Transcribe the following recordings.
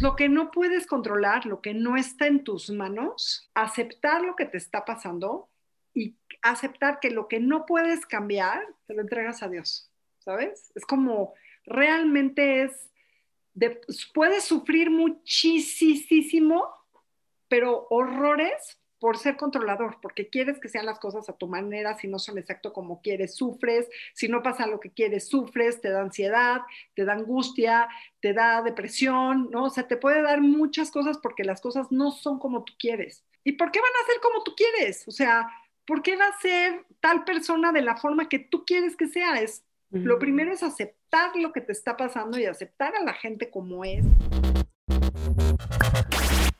Lo que no puedes controlar, lo que no está en tus manos, aceptar lo que te está pasando y aceptar que lo que no puedes cambiar, te lo entregas a Dios, ¿sabes? Es como realmente es, puedes sufrir muchísimo, pero horrores por ser controlador, porque quieres que sean las cosas a tu manera, si no son exacto como quieres, sufres, si no pasa lo que quieres, sufres, te da ansiedad, te da angustia, te da depresión, ¿no? O sea, te puede dar muchas cosas porque las cosas no son como tú quieres. ¿Y por qué van a ser como tú quieres? O sea, ¿por qué va a ser tal persona de la forma que tú quieres que sea? Es, Lo primero es aceptar lo que te está pasando y aceptar a la gente como es.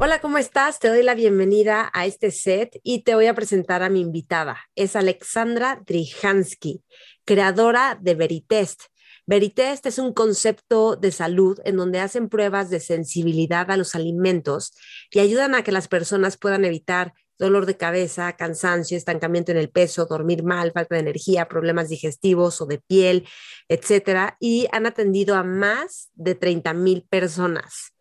Hola, ¿cómo estás? Te doy la bienvenida a este set y te voy a presentar a mi invitada. Es Alexandra Drihansky, creadora de Veritest. Veritest es un concepto de salud en donde hacen pruebas de sensibilidad a los alimentos y ayudan a que las personas puedan evitar dolor de cabeza, cansancio, estancamiento en el peso, dormir mal, falta de energía, problemas digestivos o de piel, etcétera. Y han atendido a más de 30 mil personas.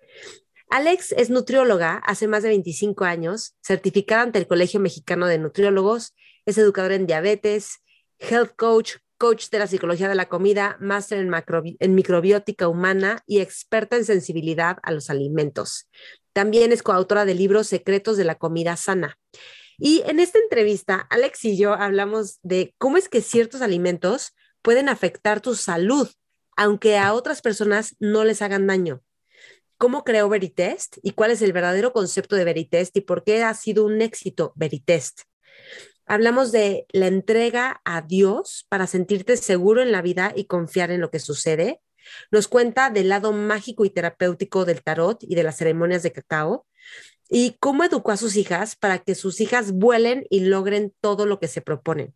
Alex es nutrióloga hace más de 25 años, certificada ante el Colegio Mexicano de Nutriólogos, es educadora en diabetes, health coach, coach de la psicología de la comida, máster en, en, microbiótica humana y experta en sensibilidad a los alimentos. También es coautora del libro Secretos de la Comida Sana. Y en esta entrevista, Alex y yo hablamos de cómo es que ciertos alimentos pueden afectar tu salud, aunque a otras personas no les hagan daño cómo creó Veritest y cuál es el verdadero concepto de Veritest y por qué ha sido un éxito Veritest. Hablamos de la entrega a Dios para sentirte seguro en la vida y confiar en lo que sucede. Nos cuenta del lado mágico y terapéutico del tarot y de las ceremonias de cacao y cómo educó a sus hijas para que sus hijas vuelen y logren todo lo que se proponen.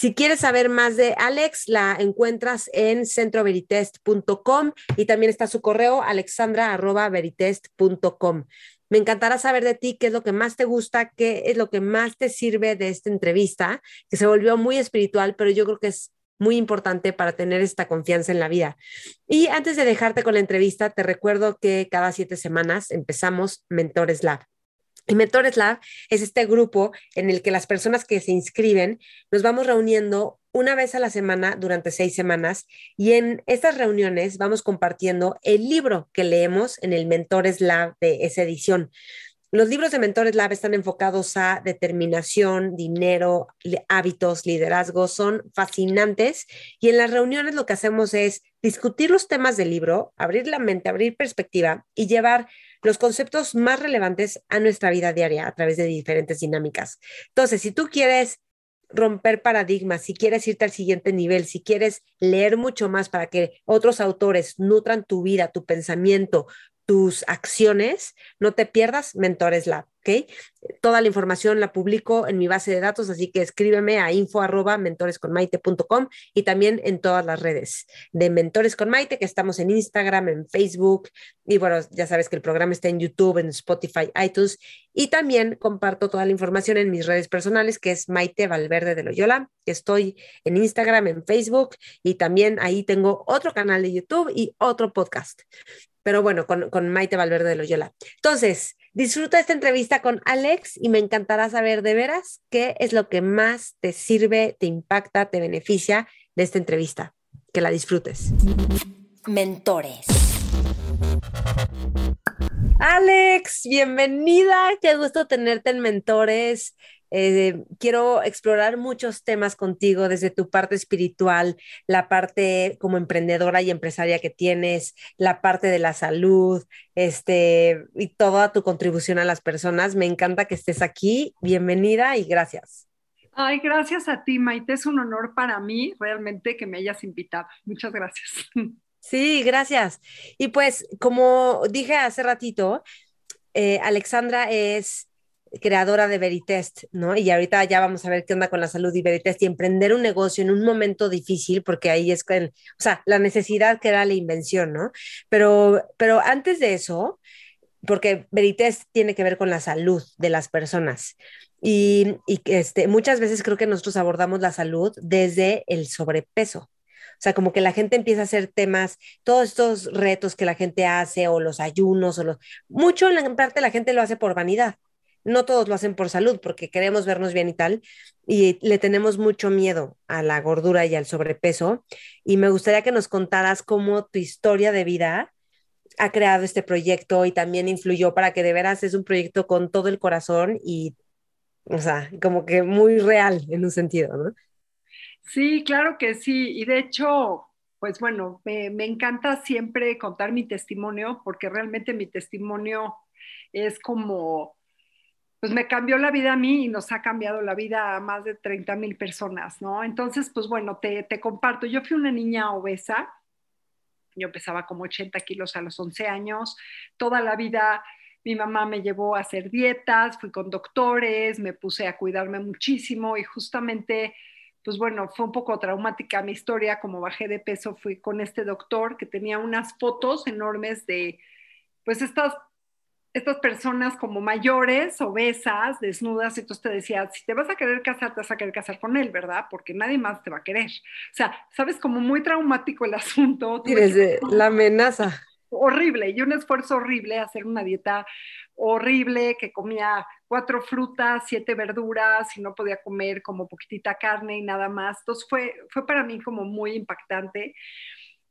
Si quieres saber más de Alex, la encuentras en centroveritest.com y también está su correo alexandra.veritest.com. Me encantará saber de ti qué es lo que más te gusta, qué es lo que más te sirve de esta entrevista, que se volvió muy espiritual, pero yo creo que es muy importante para tener esta confianza en la vida. Y antes de dejarte con la entrevista, te recuerdo que cada siete semanas empezamos Mentores Lab. Y Mentores Lab es este grupo en el que las personas que se inscriben nos vamos reuniendo una vez a la semana durante seis semanas y en estas reuniones vamos compartiendo el libro que leemos en el Mentores Lab de esa edición. Los libros de Mentores Lab están enfocados a determinación, dinero, hábitos, liderazgo, son fascinantes y en las reuniones lo que hacemos es discutir los temas del libro, abrir la mente, abrir perspectiva y llevar los conceptos más relevantes a nuestra vida diaria a través de diferentes dinámicas. Entonces, si tú quieres romper paradigmas, si quieres irte al siguiente nivel, si quieres leer mucho más para que otros autores nutran tu vida, tu pensamiento, tus acciones, no te pierdas Mentores Lab. ¿ok? Toda la información la publico en mi base de datos, así que escríbeme a info arroba mentoresconmaite.com y también en todas las redes de Mentores con Maite, que estamos en Instagram, en Facebook, y bueno, ya sabes que el programa está en YouTube, en Spotify, iTunes, y también comparto toda la información en mis redes personales, que es Maite Valverde de Loyola, que estoy en Instagram, en Facebook, y también ahí tengo otro canal de YouTube y otro podcast. Pero bueno, con, con Maite Valverde de Loyola. Entonces, Disfruta esta entrevista con Alex y me encantará saber de veras qué es lo que más te sirve, te impacta, te beneficia de esta entrevista. Que la disfrutes. Mentores. Alex, bienvenida. Qué gusto tenerte en Mentores. Eh, quiero explorar muchos temas contigo desde tu parte espiritual, la parte como emprendedora y empresaria que tienes, la parte de la salud, este, y toda tu contribución a las personas. Me encanta que estés aquí. Bienvenida y gracias. Ay, gracias a ti, Maite. Es un honor para mí realmente que me hayas invitado. Muchas gracias. Sí, gracias. Y pues, como dije hace ratito, eh, Alexandra es creadora de Veritest, ¿no? Y ahorita ya vamos a ver qué onda con la salud y Veritest y emprender un negocio en un momento difícil, porque ahí es, o sea, la necesidad que era la invención, ¿no? Pero, pero antes de eso, porque Veritest tiene que ver con la salud de las personas. Y, y este, muchas veces creo que nosotros abordamos la salud desde el sobrepeso. O sea, como que la gente empieza a hacer temas, todos estos retos que la gente hace o los ayunos o los... Mucho en parte la gente lo hace por vanidad. No todos lo hacen por salud, porque queremos vernos bien y tal, y le tenemos mucho miedo a la gordura y al sobrepeso. Y me gustaría que nos contaras cómo tu historia de vida ha creado este proyecto y también influyó para que de veras es un proyecto con todo el corazón y, o sea, como que muy real en un sentido, ¿no? Sí, claro que sí. Y de hecho, pues bueno, me, encanta siempre contar mi testimonio porque realmente mi testimonio es como, pues me cambió la vida a mí y nos ha cambiado la vida a más de 30 mil personas, ¿no? Entonces, pues bueno, te, te comparto. Yo fui una niña obesa. Yo pesaba como 80 kilos a los 11 años. Toda la vida mi mamá me llevó a hacer dietas, fui con doctores, me puse a cuidarme muchísimo y justamente pues bueno, fue un poco traumática mi historia, como bajé de peso, fui con este doctor que tenía unas fotos enormes de, pues estas, estas personas como mayores, obesas, desnudas, y entonces te decía, si te vas a querer casar, te vas a querer casar con él, ¿verdad? Porque nadie más te va a querer. O sea, sabes, como muy traumático el asunto. Y desde la amenaza. Horrible, y un esfuerzo horrible hacer una dieta horrible, que comía cuatro frutas, siete verduras y no podía comer como poquitita carne y nada más. Entonces fue, fue para mí como muy impactante.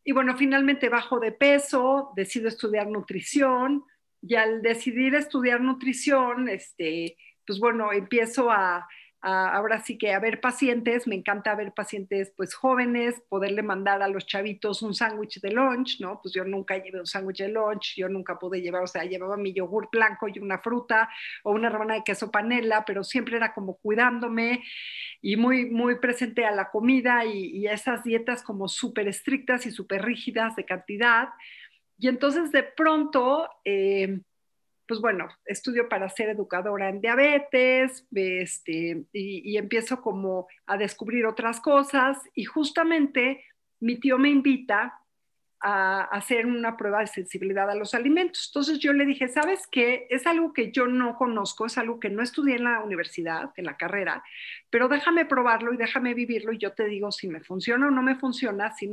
Y bueno, finalmente bajo de peso, decido estudiar nutrición y al decidir estudiar nutrición, este, pues bueno, empiezo a, ahora sí que a ver pacientes, me encanta ver pacientes pues jóvenes, poderle mandar a los chavitos un sándwich de lunch, ¿no? Pues yo nunca llevé un sándwich de lunch, yo nunca pude llevar, o sea, llevaba mi yogur blanco y una fruta o una rebanada de queso panela, pero siempre era como cuidándome y muy, muy presente a la comida y, y a esas dietas como súper estrictas y súper rígidas de cantidad. Y entonces de pronto... Eh, pues bueno, estudio para ser educadora en diabetes, este, y, y, empiezo como a descubrir otras cosas y justamente mi tío me invita a hacer una prueba de sensibilidad a los alimentos. Entonces yo le dije, ¿sabes qué? Es algo que yo no conozco, es algo que no estudié en la universidad, en la carrera, pero déjame probarlo y déjame vivirlo y yo te digo si me funciona o no me funciona. Si,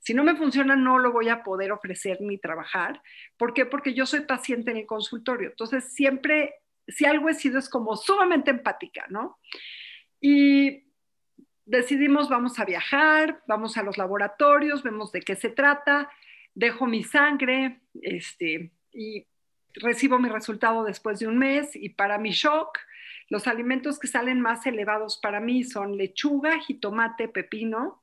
si no me funciona, no lo voy a poder ofrecer ni trabajar. ¿Por qué? Porque yo soy paciente en el consultorio. Entonces siempre, si algo he sido, es como sumamente empática, ¿no? Y decidimos vamos a viajar, vamos a los laboratorios, vemos de qué se trata, dejo mi sangre este, y recibo mi resultado después de un mes y para mi shock, los alimentos que salen más elevados para mí son lechuga, jitomate, pepino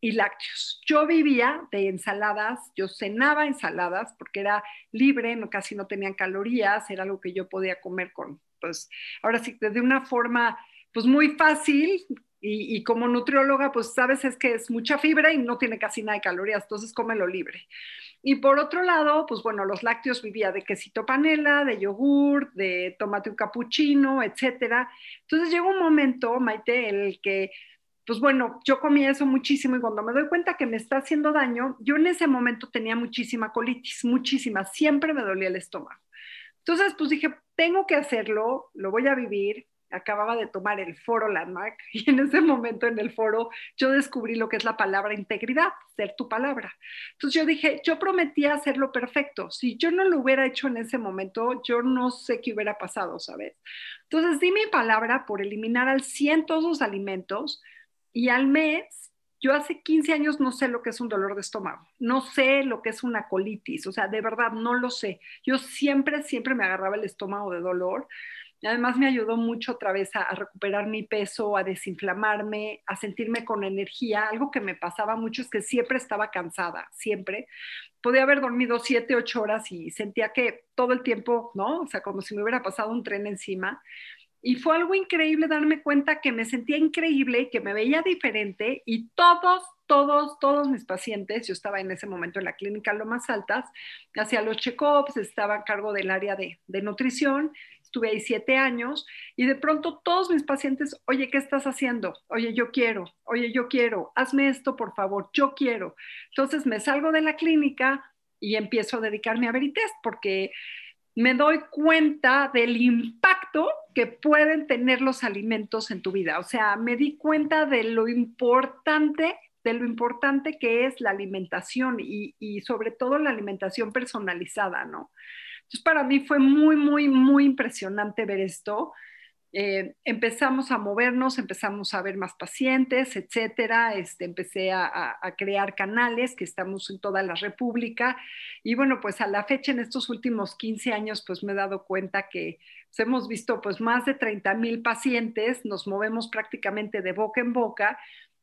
y lácteos. Yo vivía de ensaladas, yo cenaba ensaladas porque era libre, no, casi no tenían calorías, era algo que yo podía comer con, pues, ahora sí, de una forma pues muy fácil, y, como nutrióloga, pues sabes es que es mucha fibra y no tiene casi nada de calorías, entonces cómelo libre. Y por otro lado, pues bueno, los lácteos vivía de quesito panela, de yogur, de tomate un capuchino, etcétera. Entonces llegó un momento, Maite, en el que, pues bueno, yo comía eso muchísimo y cuando me doy cuenta que me está haciendo daño, yo en ese momento tenía muchísima colitis, muchísima, siempre me dolía el estómago. Entonces, pues dije, tengo que hacerlo, lo voy a vivir, acababa de tomar el foro Landmark y en ese momento en el foro yo descubrí lo que es la palabra integridad, ser tu palabra. Entonces yo dije, yo prometía hacerlo perfecto. Si yo no lo hubiera hecho en ese momento, yo no sé qué hubiera pasado, ¿sabes? Entonces di mi palabra por eliminar al 100 todos los alimentos y al mes yo hace 15 años no sé lo que es un dolor de estómago, no sé lo que es una colitis, o sea, de verdad no lo sé. Yo siempre, siempre me agarraba el estómago de dolor. Además me ayudó mucho otra vez a, recuperar mi peso, a desinflamarme, a sentirme con energía. Algo que me pasaba mucho es que siempre estaba cansada, siempre. Podía haber dormido siete, ocho horas y sentía que todo el tiempo, ¿no? O sea, como si me hubiera pasado un tren encima. Y fue algo increíble darme cuenta que me sentía increíble, que me veía diferente y todos, todos, todos mis pacientes, yo estaba en ese momento en la clínica lo más altas, hacía los check-ups, estaba a cargo del área de, de nutrición estuve ahí siete años y de pronto todos mis pacientes, oye, ¿qué estás haciendo? Oye, yo quiero, oye, yo quiero, hazme esto, por favor, yo quiero. Entonces me salgo de la clínica y empiezo a dedicarme a Veritest porque me doy cuenta del impacto que pueden tener los alimentos en tu vida. O sea, me di cuenta de lo importante de lo importante que es la alimentación y, sobre todo la alimentación personalizada, ¿no? Entonces, para mí fue muy, muy, muy impresionante ver esto. Eh, empezamos a movernos, empezamos a ver más pacientes, etcétera. Este, empecé a, crear canales que estamos en toda la República. Y bueno, pues a la fecha, en estos últimos 15 años, pues me he dado cuenta que pues, hemos visto pues más de 30 mil pacientes, nos movemos prácticamente de boca en boca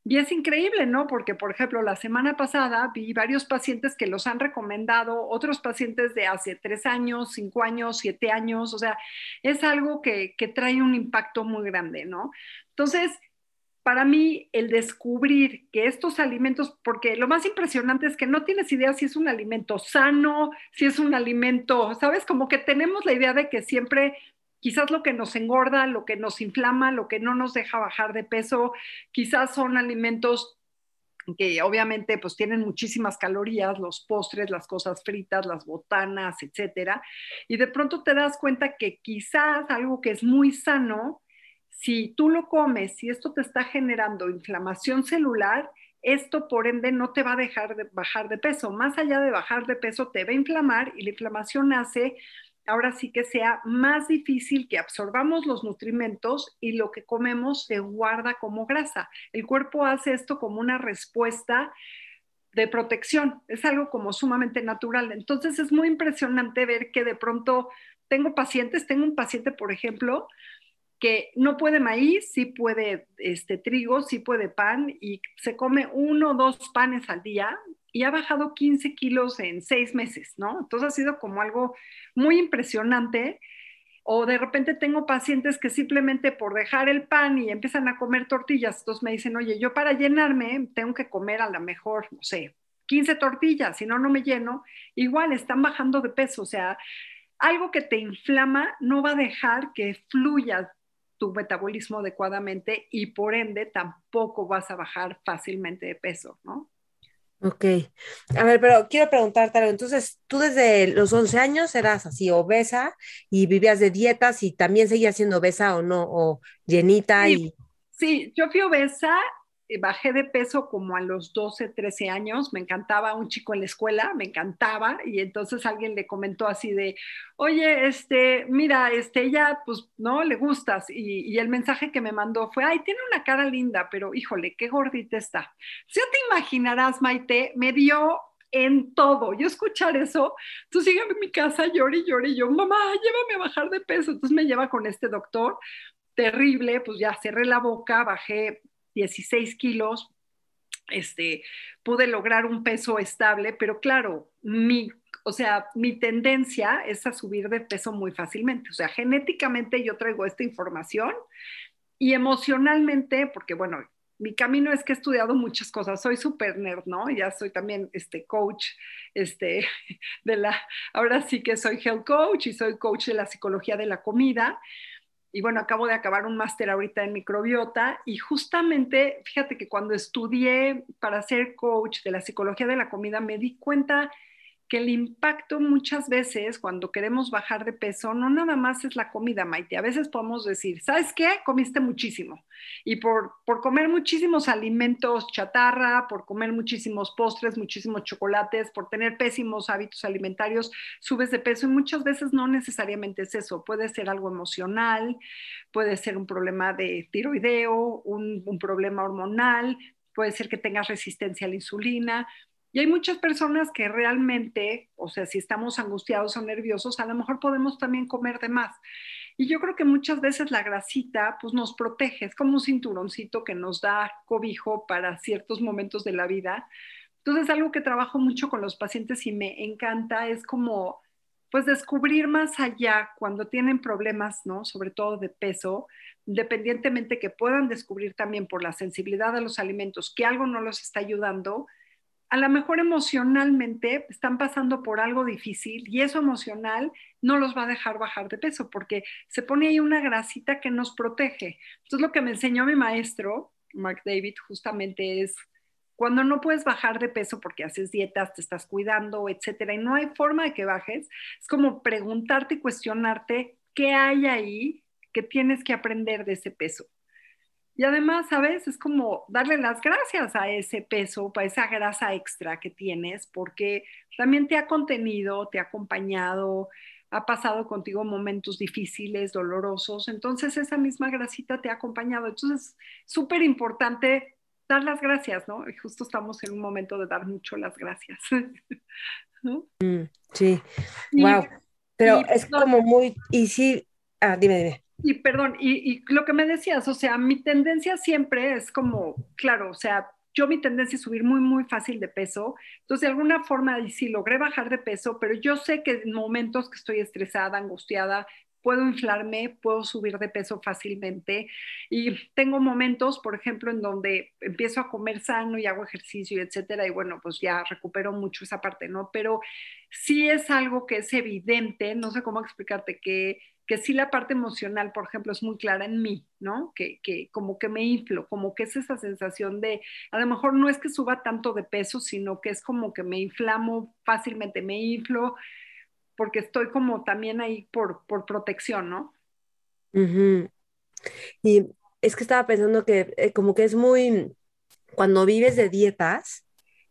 y es increíble, ¿no? Porque, por ejemplo, la semana pasada vi varios pacientes que los han recomendado, otros pacientes de hace tres años, cinco años, siete años, o sea, es algo que, que trae un impacto muy grande, ¿no? Entonces, para mí, el descubrir que estos alimentos, porque lo más impresionante es que no tienes idea si es un alimento sano, si es un alimento, ¿sabes? Como que tenemos la idea de que siempre quizás lo que nos engorda, lo que nos inflama, lo que no nos deja bajar de peso, quizás son alimentos que obviamente pues tienen muchísimas calorías, los postres, las cosas fritas, las botanas, etcétera, y de pronto te das cuenta que quizás algo que es muy sano, si tú lo comes y esto te está generando inflamación celular, esto por ende no te va a dejar de bajar de peso, más allá de bajar de peso te va a inflamar y la inflamación hace ahora sí que sea más difícil que absorbamos los nutrimentos y lo que comemos se guarda como grasa. El cuerpo hace esto como una respuesta de protección, es algo como sumamente natural. Entonces es muy impresionante ver que de pronto tengo pacientes, tengo un paciente, por ejemplo, que no puede maíz, sí puede este, trigo, sí puede pan y se come uno o dos panes al día y ha bajado 15 kilos en seis meses, ¿no? Entonces ha sido como algo muy impresionante. O de repente tengo pacientes que simplemente por dejar el pan y empiezan a comer tortillas, entonces me dicen, oye, yo para llenarme tengo que comer a lo mejor, no sé, 15 tortillas, si no, no me lleno. Igual están bajando de peso, o sea, algo que te inflama no va a dejar que fluya tu metabolismo adecuadamente y por ende tampoco vas a bajar fácilmente de peso, ¿no? Ok. A ver, pero quiero preguntarte algo. Entonces, tú desde los 11 años eras así obesa y vivías de dietas y también seguías siendo obesa o no, o llenita y... Sí, yo fui obesa bajé de peso como a los 12, 13 años, me encantaba un chico en la escuela, me encantaba, y entonces alguien le comentó así de, oye, este, mira, este, ella, pues, ¿no? Le gustas, y, el mensaje que me mandó fue, ay, tiene una cara linda, pero híjole, qué gordita está. Si te imaginarás, Maite, me dio en todo. Yo escuchar eso, tú sigue en mi casa, llore y llore, y yo, mamá, llévame a bajar de peso. Entonces me lleva con este doctor, terrible, pues ya cerré la boca, bajé 16 kilos, este, pude lograr un peso estable, pero claro, mi, o sea, mi tendencia es a subir de peso muy fácilmente. O sea, genéticamente yo traigo esta información y emocionalmente, porque bueno, mi camino es que he estudiado muchas cosas, soy súper nerd, ¿no? Ya soy también este coach, este, de la, ahora sí que soy health coach y soy coach de la psicología de la comida y bueno, acabo de acabar un máster ahorita en microbiota y justamente, fíjate que cuando estudié para ser coach de la psicología de la comida, me di cuenta que el impacto muchas veces cuando queremos bajar de peso no nada más es la comida, Maite. A veces podemos decir, ¿sabes qué? Comiste muchísimo. Y por, por comer muchísimos alimentos chatarra, por comer muchísimos postres, muchísimos chocolates, por tener pésimos hábitos alimentarios, subes de peso. Y muchas veces no necesariamente es eso. Puede ser algo emocional, puede ser un problema de tiroideo, un, un problema hormonal, puede ser que tengas resistencia a la insulina, y hay muchas personas que realmente, o sea, si estamos angustiados o nerviosos, a lo mejor podemos también comer de más. Y yo creo que muchas veces la grasita pues nos protege, es como un cinturoncito que nos da cobijo para ciertos momentos de la vida. Entonces, algo que trabajo mucho con los pacientes y me encanta es como pues descubrir más allá cuando tienen problemas, ¿no? Sobre todo de peso, independientemente que puedan descubrir también por la sensibilidad a los alimentos que algo no los está ayudando, a lo mejor emocionalmente están pasando por algo difícil y eso emocional no los va a dejar bajar de peso porque se pone ahí una grasita que nos protege. Entonces lo que me enseñó mi maestro, Mark David, justamente es cuando no puedes bajar de peso porque haces dietas, te estás cuidando, etcétera, y no hay forma de que bajes, es como preguntarte y cuestionarte qué hay ahí que tienes que aprender de ese peso. Y además, ¿sabes? Es como darle las gracias a ese peso, a esa grasa extra que tienes, porque también te ha contenido, te ha acompañado, ha pasado contigo momentos difíciles, dolorosos. Entonces, esa misma grasita te ha acompañado. Entonces, súper importante dar las gracias, ¿no? Y justo estamos en un momento de dar mucho las gracias. Mm, sí, wow. Pero es como muy, y sí, ah, dime, dime. Y perdón, y, lo que me decías, o sea, mi tendencia siempre es como, claro, o sea, yo mi tendencia es subir muy, muy fácil de peso. Entonces, de alguna forma, sí logré bajar de peso, pero yo sé que en momentos que estoy estresada, angustiada, puedo inflarme, puedo subir de peso fácilmente. Y tengo momentos, por ejemplo, en donde empiezo a comer sano y hago ejercicio, etcétera, y bueno, pues ya recupero mucho esa parte, ¿no? Pero sí es algo que es evidente, no sé cómo explicarte que que sí la parte emocional, por ejemplo, es muy clara en mí, ¿no? Que, que, como que me inflo, como que es esa sensación de, a lo mejor no es que suba tanto de peso, sino que es como que me inflamo fácilmente, me inflo, porque estoy como también ahí por, por protección, ¿no? Y es que estaba pensando que eh, como que es muy, cuando vives de dietas,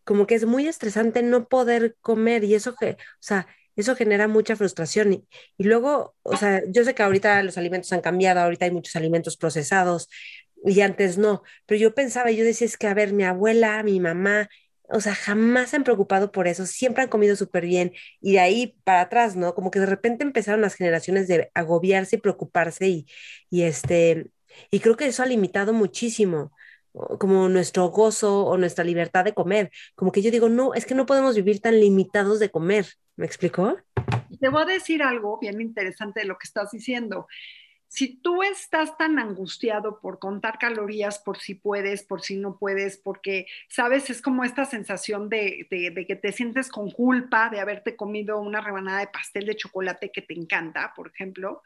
como que es muy estresante no poder comer y eso que, o sea, eso genera mucha frustración. Y, luego, o sea, yo sé que ahorita los alimentos han cambiado, ahorita hay muchos alimentos procesados y antes no, pero yo pensaba, yo decía, es que, a ver, mi abuela, mi mamá, o sea, jamás se han preocupado por eso, siempre han comido súper bien y de ahí para atrás, ¿no? Como que de repente empezaron las generaciones de agobiarse y preocuparse y, y este, y creo que eso ha limitado muchísimo como nuestro gozo o nuestra libertad de comer. Como que yo digo, no, es que no podemos vivir tan limitados de comer. ¿Me explicó? Te voy a decir algo bien interesante de lo que estás diciendo. Si tú estás tan angustiado por contar calorías, por si puedes, por si no puedes, porque, sabes, es como esta sensación de, de, que te sientes con culpa de haberte comido una rebanada de pastel de chocolate que te encanta, por ejemplo,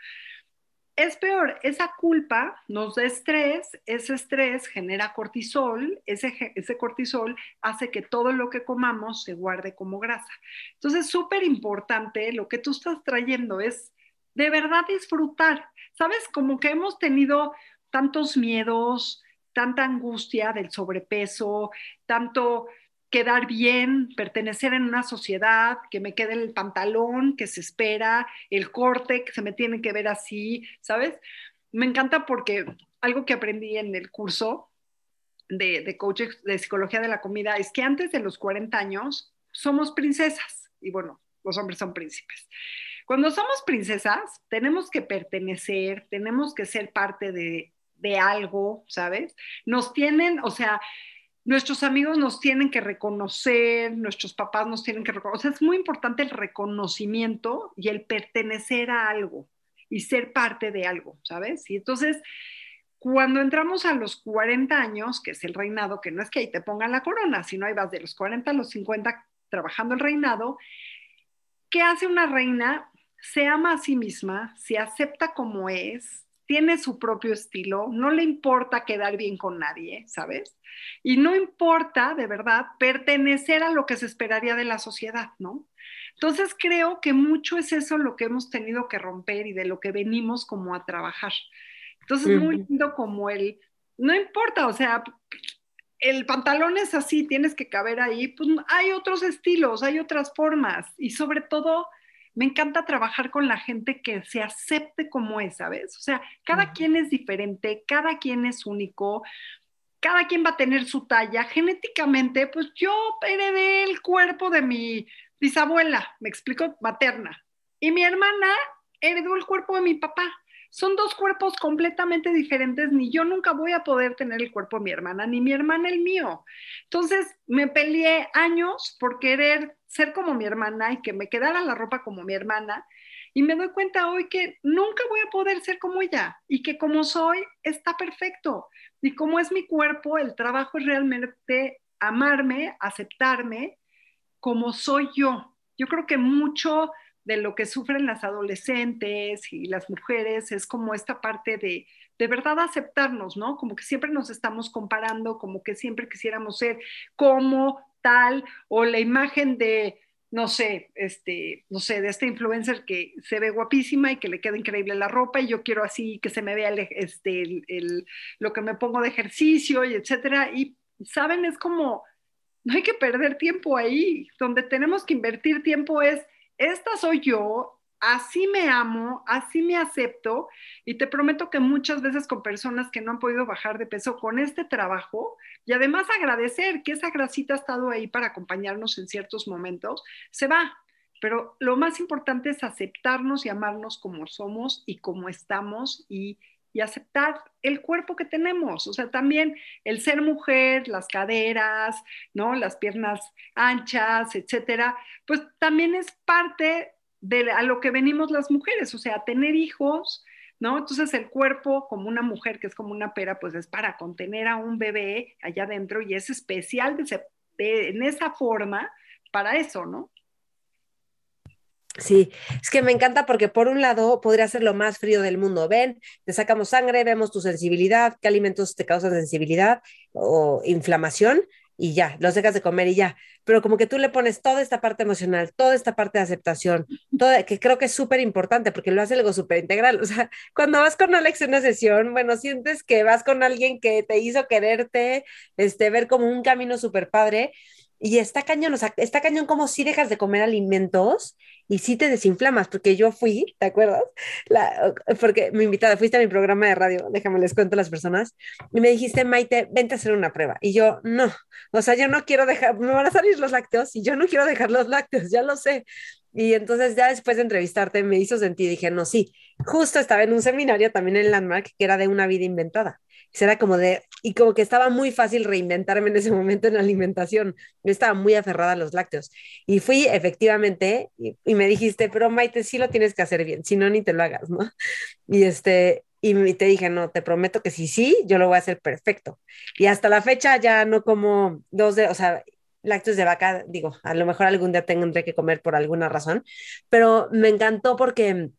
es peor, esa culpa nos da estrés, ese estrés genera cortisol, ese, cortisol hace que todo lo que comamos se guarde como grasa. Entonces, súper importante, lo que tú estás trayendo es de verdad disfrutar. ¿Sabes? Como que hemos tenido tantos miedos, tanta angustia del sobrepeso, tanto quedar bien, pertenecer en una sociedad, que me quede el pantalón que se espera, el corte que se me tiene que ver así, ¿sabes? Me encanta porque algo que aprendí en el curso de, de coach de psicología de la comida es que antes de los 40 años somos princesas y bueno, los hombres son príncipes. Cuando somos princesas, tenemos que pertenecer, tenemos que ser parte de, de algo, ¿sabes? Nos tienen, o sea, nuestros amigos nos tienen que reconocer, nuestros papás nos tienen que reconocer. es muy importante el reconocimiento y el pertenecer a algo y ser parte de algo, ¿sabes? Y entonces, cuando entramos a los 40 años, que es el reinado, que no es que ahí te pongan la corona, sino ahí vas de los 40 a los 50 trabajando el reinado, ¿qué hace una reina? Se ama a sí misma, se acepta como es, tiene su propio estilo, no le importa quedar bien con nadie, ¿sabes? Y no importa, de verdad, pertenecer a lo que se esperaría de la sociedad, ¿no? Entonces creo que mucho es eso lo que hemos tenido que romper y de lo que venimos como a trabajar. Entonces, muy lindo como el, no importa, o sea, el pantalón es así, tienes que caber ahí, pues hay otros estilos, hay otras formas y sobre todo me encanta trabajar con la gente que se acepte como es, ¿sabes? O sea, cada quien es diferente, cada quien es único, cada quien va a tener su talla. Genéticamente, pues yo heredé el cuerpo de mi bisabuela, me explico, materna. Y mi hermana heredó el cuerpo de mi papá son dos cuerpos completamente diferentes, ni yo nunca voy a poder tener el cuerpo de mi hermana, ni mi hermana el mío. Entonces me peleé años por querer ser como mi hermana y que me quedara la ropa como mi hermana. Y me doy cuenta hoy que nunca voy a poder ser como ella y que como soy está perfecto. Y como es mi cuerpo, el trabajo es realmente amarme, aceptarme como soy yo. Yo creo que mucho de lo que sufren las adolescentes y las mujeres es como esta parte de de verdad aceptarnos, ¿no? Como que siempre nos estamos comparando, como que siempre quisiéramos ser como tal, o la imagen de, no sé, este, no sé, de este influencer que se ve guapísima y que le queda increíble la ropa y yo quiero así que se me vea este, lo que me pongo de ejercicio y etcétera. Y, ¿saben? Es como, no hay que perder tiempo ahí. Donde tenemos que invertir tiempo es, esta soy yo, así me amo, así me acepto y te prometo que muchas veces con personas que no han podido bajar de peso con este trabajo y además agradecer que esa grasita ha estado ahí para acompañarnos en ciertos momentos, se va. Pero lo más importante es aceptarnos y amarnos como somos y como estamos y, y aceptar el cuerpo que tenemos. O sea, también el ser mujer, las caderas, ¿no? Las piernas anchas, etcétera, pues también es parte de a lo que venimos las mujeres, o sea, tener hijos, ¿no? Entonces el cuerpo, como una mujer que es como una pera, pues es para contener a un bebé allá adentro y es especial en esa forma para eso, ¿no? Sí, es que me encanta porque por un lado podría ser lo más frío del mundo. Ven, te sacamos sangre, vemos tu sensibilidad, qué alimentos te causan sensibilidad o inflamación y ya, los dejas de comer y ya. Pero como que tú le pones toda esta parte emocional, toda esta parte de aceptación, toda, que creo que es súper importante porque lo hace algo súper integral. O sea, cuando vas con Alex a una sesión, bueno, sientes que vas con alguien que te hizo quererte, este, ver como un camino súper padre y está cañón, o sea, está cañón como si dejas de comer alimentos y si te desinflamas, porque yo fui, ¿te acuerdas? Porque mi invitada, fuiste a mi programa de radio, déjame les cuento a las personas, y me dijiste, Maite, vente a hacer una prueba. Y yo, no, o sea, yo no quiero dejar, me van a salir los lácteos y yo no quiero dejar los lácteos, ya lo sé. Y entonces ya después de entrevistarte me hizo sentir, dije, no, sí, justo estaba en un seminario también en Landmark que era de una vida inventada será como de, y como que estaba muy fácil reinventarme en ese momento en la alimentación. Yo estaba muy aferrada a los lácteos. Y fui efectivamente, y, me dijiste, pero Maite, sí lo tienes que hacer bien, si no, ni te lo hagas, ¿no? Y este, y te dije, no, te prometo que si sí, yo lo voy a hacer perfecto. Y hasta la fecha ya no como dos de, o sea, lácteos de vaca, digo, a lo mejor algún día tendré que comer por alguna razón, pero me encantó porque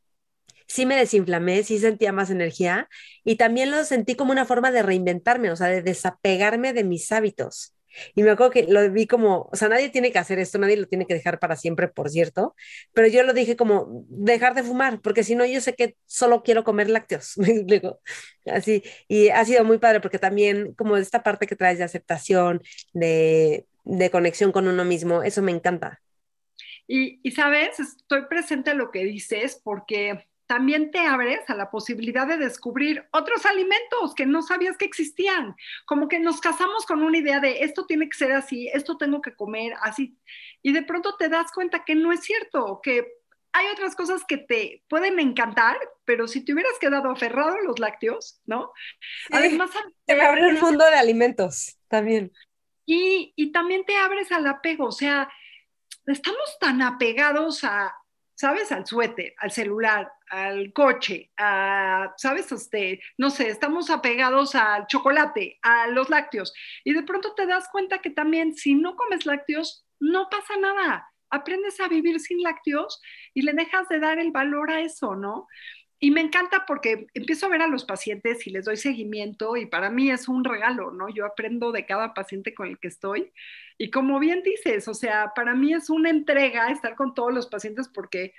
sí me desinflamé, sí sentía más energía y también lo sentí como una forma de reinventarme, o sea, de desapegarme de mis hábitos. Y me acuerdo que lo vi como, o sea, nadie tiene que hacer esto, nadie lo tiene que dejar para siempre, por cierto, pero yo lo dije como dejar de fumar, porque si no, yo sé que solo quiero comer lácteos, me explico. Así, y ha sido muy padre porque también como esta parte que traes de aceptación, de, de conexión con uno mismo, eso me encanta. Y, y, sabes, estoy presente a lo que dices porque también te abres a la posibilidad de descubrir otros alimentos que no sabías que existían. Como que nos casamos con una idea de esto tiene que ser así, esto tengo que comer así. Y de pronto te das cuenta que no es cierto, que hay otras cosas que te pueden encantar, pero si te hubieras quedado aferrado a los lácteos, ¿no? Además, te abre un mundo de alimentos también. Y, y también te abres al apego, o sea, estamos tan apegados a, ¿sabes? Al suéter, al celular, al coche, ¿sabes? Este, no sé, estamos apegados al chocolate, a los lácteos. Y de pronto te das cuenta que también si no comes lácteos, no pasa nada. Aprendes a vivir sin lácteos y le dejas de dar el valor a eso, ¿no? Y me encanta porque empiezo a ver a los pacientes y les doy seguimiento y para mí es un regalo, ¿no? Yo aprendo de cada paciente con el que estoy. Y como bien dices, o sea, para mí es una entrega estar con todos los pacientes porque,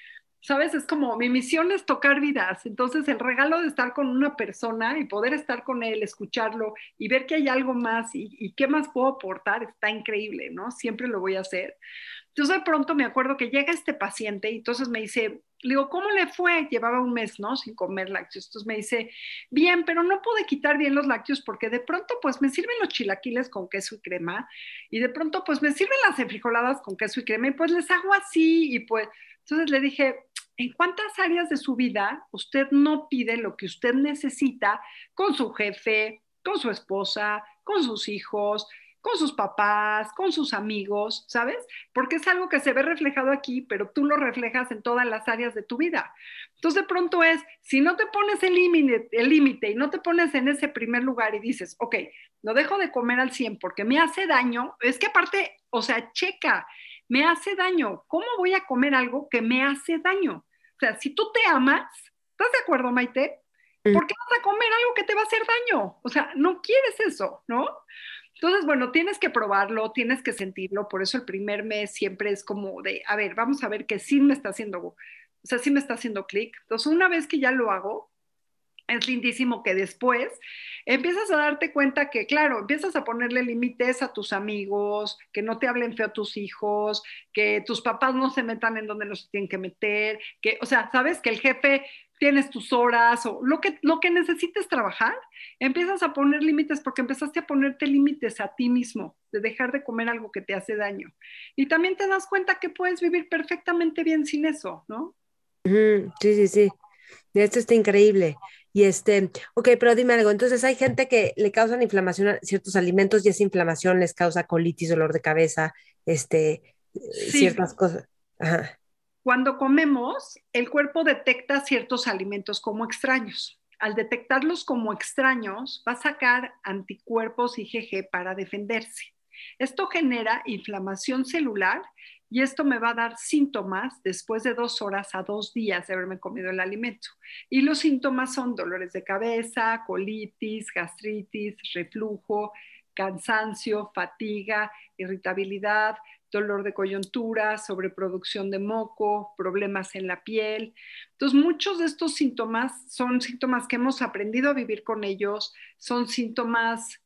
¿sabes? Es como mi misión es tocar vidas. Entonces, el regalo de estar con una persona y poder estar con él, escucharlo y ver que hay algo más y, y qué más puedo aportar está increíble, ¿no? Siempre lo voy a hacer. Entonces de pronto me acuerdo que llega este paciente y entonces me dice, digo, ¿cómo le fue? Llevaba un mes, ¿no? Sin comer lácteos. Entonces me dice, bien, pero no pude quitar bien los lácteos porque de pronto pues me sirven los chilaquiles con queso y crema y de pronto pues me sirven las enfrijoladas con queso y crema y pues les hago así y pues entonces le dije, ¿en cuántas áreas de su vida usted no pide lo que usted necesita con su jefe, con su esposa, con sus hijos? con sus papás, con sus amigos, ¿sabes? Porque es algo que se ve reflejado aquí, pero tú lo reflejas en todas las áreas de tu vida. Entonces de pronto es, si no te pones el límite y no te pones en ese primer lugar y dices, ok, no dejo de comer al 100 porque me hace daño, es que aparte, o sea, checa, me hace daño. ¿Cómo voy a comer algo que me hace daño? O sea, si tú te amas, ¿estás de acuerdo, Maite? ¿Por qué vas a comer algo que te va a hacer daño? O sea, no quieres eso, ¿no? Entonces, bueno, tienes que probarlo, tienes que sentirlo, por eso el primer mes siempre es como de, a ver, vamos a ver que sí me está haciendo, o sea, sí me está haciendo clic. Entonces, una vez que ya lo hago, es lindísimo que después empiezas a darte cuenta que, claro, empiezas a ponerle límites a tus amigos, que no te hablen feo a tus hijos, que tus papás no se metan en donde no se tienen que meter, que, o sea, sabes que el jefe tienes tus horas o lo que, lo que necesites trabajar, empiezas a poner límites porque empezaste a ponerte límites a ti mismo, de dejar de comer algo que te hace daño. Y también te das cuenta que puedes vivir perfectamente bien sin eso, ¿no? Sí, sí, sí. Esto está increíble. Y este, ok, pero dime algo, entonces hay gente que le causan inflamación a ciertos alimentos y esa inflamación les causa colitis, dolor de cabeza, este, ciertas cosas. Ajá. Cuando comemos, el cuerpo detecta ciertos alimentos como extraños. Al detectarlos como extraños, va a sacar anticuerpos IgG para defenderse. Esto genera inflamación celular y esto me va a dar síntomas después de dos horas a dos días de haberme comido el alimento. Y los síntomas son dolores de cabeza, colitis, gastritis, reflujo, cansancio, fatiga, irritabilidad, dolor de coyuntura, sobreproducción de moco, problemas en la piel. Entonces, muchos de estos síntomas son síntomas que hemos aprendido a vivir con ellos, son síntomas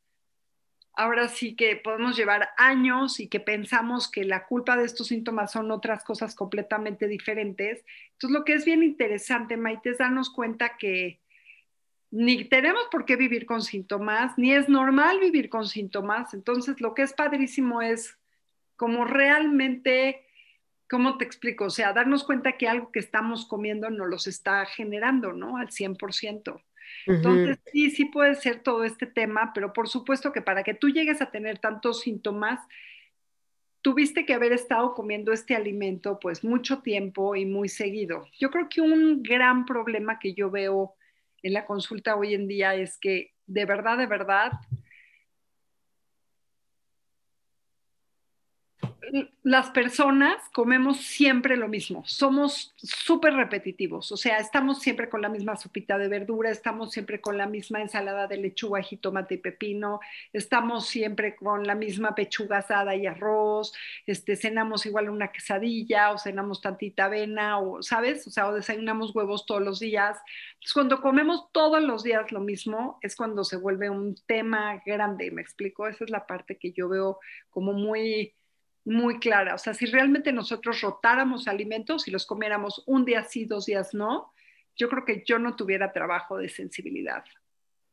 ahora sí que podemos llevar años y que pensamos que la culpa de estos síntomas son otras cosas completamente diferentes. Entonces, lo que es bien interesante, Maite, es darnos cuenta que ni tenemos por qué vivir con síntomas, ni es normal vivir con síntomas. Entonces, lo que es padrísimo es como realmente, ¿cómo te explico? O sea, darnos cuenta que algo que estamos comiendo no los está generando, ¿no? Al 100%. Entonces, sí, sí puede ser todo este tema, pero por supuesto que para que tú llegues a tener tantos síntomas, tuviste que haber estado comiendo este alimento pues mucho tiempo y muy seguido. Yo creo que un gran problema que yo veo en la consulta hoy en día es que de verdad, de verdad, las personas comemos siempre lo mismo, somos súper repetitivos, o sea, estamos siempre con la misma sopita de verdura, estamos siempre con la misma ensalada de lechuga, jitomate y pepino, estamos siempre con la misma pechuga asada y arroz, este, cenamos igual una quesadilla o cenamos tantita avena o, ¿sabes? O sea, o desayunamos huevos todos los días. Cuando comemos todos los días lo mismo, es cuando se vuelve un tema grande, ¿me explico? Esa es la parte que yo veo como muy muy clara. O sea, si realmente nosotros rotáramos alimentos y los comiéramos un día sí, dos días no, yo creo que yo no tuviera trabajo de sensibilidad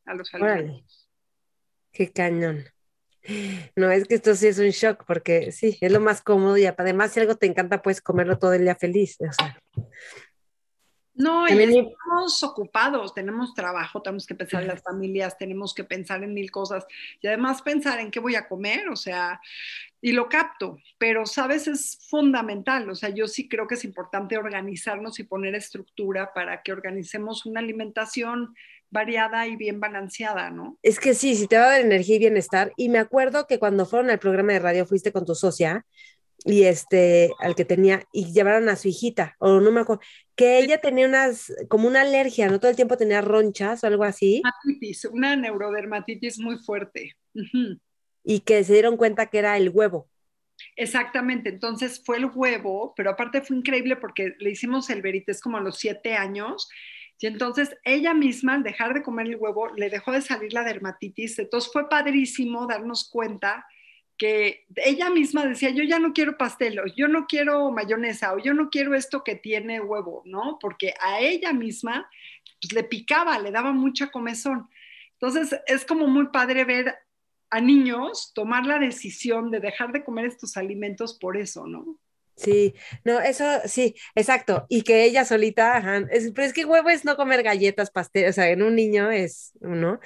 a los alimentos. Qué cañón. No, es que esto sí es un shock porque sí, es lo más cómodo y además si algo te encanta puedes comerlo todo el día feliz. O sea. No, y estamos ocupados, tenemos trabajo, tenemos que pensar en las familias, tenemos que pensar en mil cosas y además pensar en qué voy a comer, o sea, y lo capto, pero sabes, es fundamental, o sea, yo sí creo que es importante organizarnos y poner estructura para que organicemos una alimentación variada y bien balanceada, ¿no? Es que sí, sí te va a dar energía y bienestar. Y me acuerdo que cuando fueron al programa de radio fuiste con tu socia y este, al que tenía, y llevaron a su hijita, o no me acuerdo, que ella tenía unas, como una alergia, ¿no? Todo el tiempo tenía ronchas o algo así. una neurodermatitis muy fuerte. Y que se dieron cuenta que era el huevo. Exactamente, entonces fue el huevo, pero aparte fue increíble porque le hicimos el verites como a los siete años, y entonces ella misma, al dejar de comer el huevo, le dejó de salir la dermatitis, entonces fue padrísimo darnos cuenta que ella misma decía, yo ya no quiero pastel, yo no quiero mayonesa, o yo no quiero esto que tiene huevo, ¿no? Porque a ella misma pues, le picaba, le daba mucha comezón. Entonces es como muy padre ver a niños tomar la decisión de dejar de comer estos alimentos por eso, ¿no? Sí, no, eso sí, exacto. Y que ella solita, ajá, es, pero es que huevo es no comer galletas, pastel, o sea, en un niño es, ¿no?